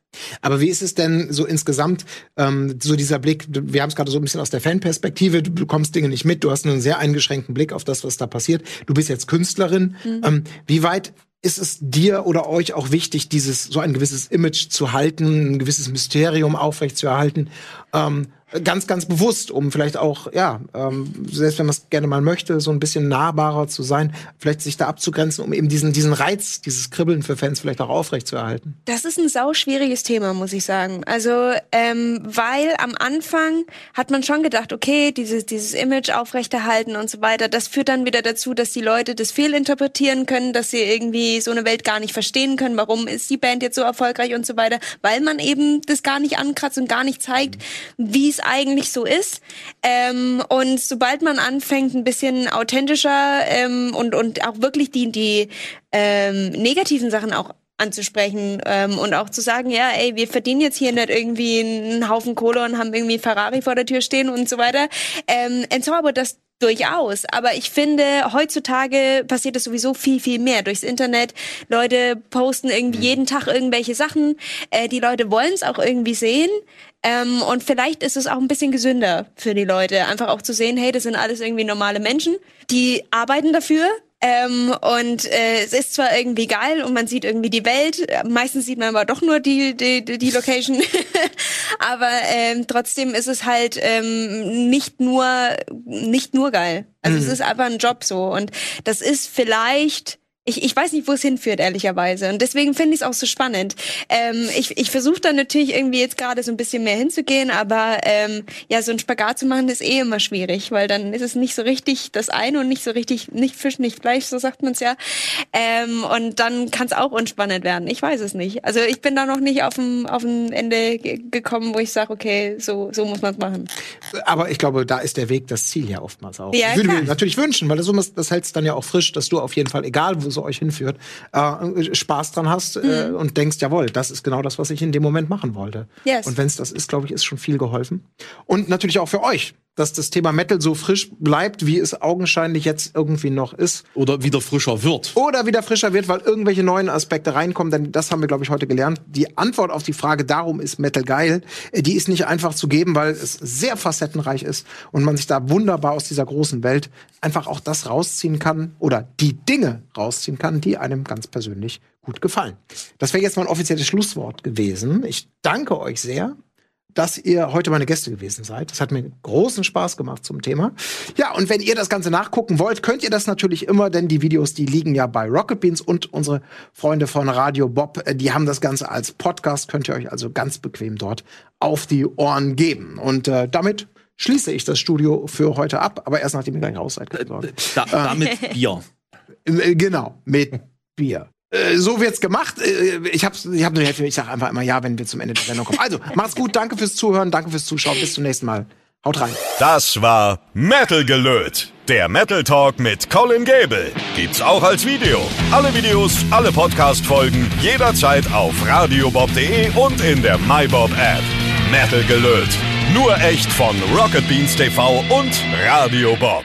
Aber wie ist es denn so insgesamt, ähm, so dieser Blick, wir haben es gerade so ein bisschen aus der Fanperspektive, du bekommst Dinge nicht mit, du hast einen sehr eingeschränkten Blick auf das, was da passiert. Du bist jetzt Künstlerin. Ähm, wie weit ist es dir oder euch auch wichtig, dieses so ein gewisses Image zu halten, ein gewisses Mysterium aufrechtzuerhalten? Ähm, ganz, ganz bewusst, um vielleicht auch, ja, ähm, selbst wenn man es gerne mal möchte, so ein bisschen nahbarer zu sein, vielleicht sich da abzugrenzen, um eben diesen, diesen Reiz, dieses Kribbeln für Fans vielleicht auch aufrechtzuerhalten. Das ist ein sauschwieriges Thema, muss ich sagen. Also, ähm, weil am Anfang hat man schon gedacht, okay, dieses, dieses Image aufrechterhalten und so weiter, das führt dann wieder dazu, dass die Leute das fehlinterpretieren können, dass sie irgendwie so eine Welt gar nicht verstehen können, warum ist die Band jetzt so erfolgreich und so weiter, weil man eben das gar nicht ankratzt und gar nicht zeigt, wie es eigentlich so ist. Ähm, und sobald man anfängt, ein bisschen authentischer ähm, und, und auch wirklich die, die ähm, negativen Sachen auch anzusprechen ähm, und auch zu sagen, ja, ey, wir verdienen jetzt hier nicht irgendwie einen Haufen Kohle und haben irgendwie Ferrari vor der Tür stehen und so weiter. Ähm, entzaubert das durchaus. Aber ich finde, heutzutage passiert das sowieso viel, viel mehr durchs Internet. Leute posten irgendwie jeden Tag irgendwelche Sachen. Äh, die Leute wollen es auch irgendwie sehen. Ähm, und vielleicht ist es auch ein bisschen gesünder für die Leute, einfach auch zu sehen, hey, das sind alles irgendwie normale Menschen, die arbeiten dafür. Ähm, und äh, es ist zwar irgendwie geil und man sieht irgendwie die Welt, äh, meistens sieht man aber doch nur die, die, die Location, aber ähm, trotzdem ist es halt ähm, nicht nur nicht nur geil. Also es ist einfach ein Job so und das ist vielleicht ich, ich weiß nicht, wo es hinführt, ehrlicherweise. Und deswegen finde ich es auch so spannend. Ähm, ich ich versuche da natürlich irgendwie jetzt gerade so ein bisschen mehr hinzugehen, aber ähm, ja, so ein Spagat zu machen ist eh immer schwierig, weil dann ist es nicht so richtig das eine und nicht so richtig, nicht Fisch, nicht Fleisch, so sagt man es ja. Ähm, und dann kann es auch unspannend werden. Ich weiß es nicht. Also ich bin da noch nicht auf dem auf dem Ende ge- gekommen, wo ich sage, okay, so, so muss man es machen. Aber ich glaube, da ist der Weg das Ziel ja oftmals auch. Ja, ich würde klar. mir natürlich wünschen, weil das, das hält es dann ja auch frisch, dass du auf jeden Fall, egal wo so euch hinführt, äh, Spaß dran hast äh, Mhm. und denkst, jawohl, das ist genau das, was ich in dem Moment machen wollte. Yes. Und wenn es das ist, glaube ich, ist schon viel geholfen. Und natürlich auch für euch, dass das Thema Metal so frisch bleibt, wie es augenscheinlich jetzt irgendwie noch ist. Oder wieder frischer wird. Oder wieder frischer wird, weil irgendwelche neuen Aspekte reinkommen. Denn das haben wir, glaube ich, heute gelernt. Die Antwort auf die Frage, darum ist Metal geil, äh, die ist nicht einfach zu geben, weil es sehr facettenreich ist und man sich da wunderbar aus dieser großen Welt einfach auch das rausziehen kann oder die Dinge rausziehen kann, die einem ganz persönlich gut gefallen. Das wäre jetzt mein offizielles Schlusswort gewesen. Ich danke euch sehr dass ihr heute meine Gäste gewesen seid. Das hat mir großen Spaß gemacht zum Thema. Ja, und wenn ihr das Ganze nachgucken wollt, könnt ihr das natürlich immer, denn die Videos, die liegen ja bei Rocket Beans und unsere Freunde von Radio Bob, äh, die haben das Ganze als Podcast, könnt ihr euch also ganz bequem dort auf die Ohren geben. Und äh, damit schließe ich das Studio für heute ab, aber erst nachdem ihr gleich raus seid. Da, damit Bier. Äh, Genau, mit Bier. Äh, So wird's gemacht. Äh, Ich hab's, ich hab nur die Hälfte. Ich sag einfach immer ja, wenn wir zum Ende der Sendung kommen. Also, macht's gut. Danke fürs Zuhören. Danke fürs Zuschauen. Bis zum nächsten Mal. Haut rein. Das war Metal gelöt. Der Metal Talk mit Colin Gable. Gibt's auch als Video. Alle Videos, alle Podcast-Folgen jederzeit auf radiobob.de und in der MyBob App. Metal gelöt. Nur echt von Rocket Beans TV und Radio Bob.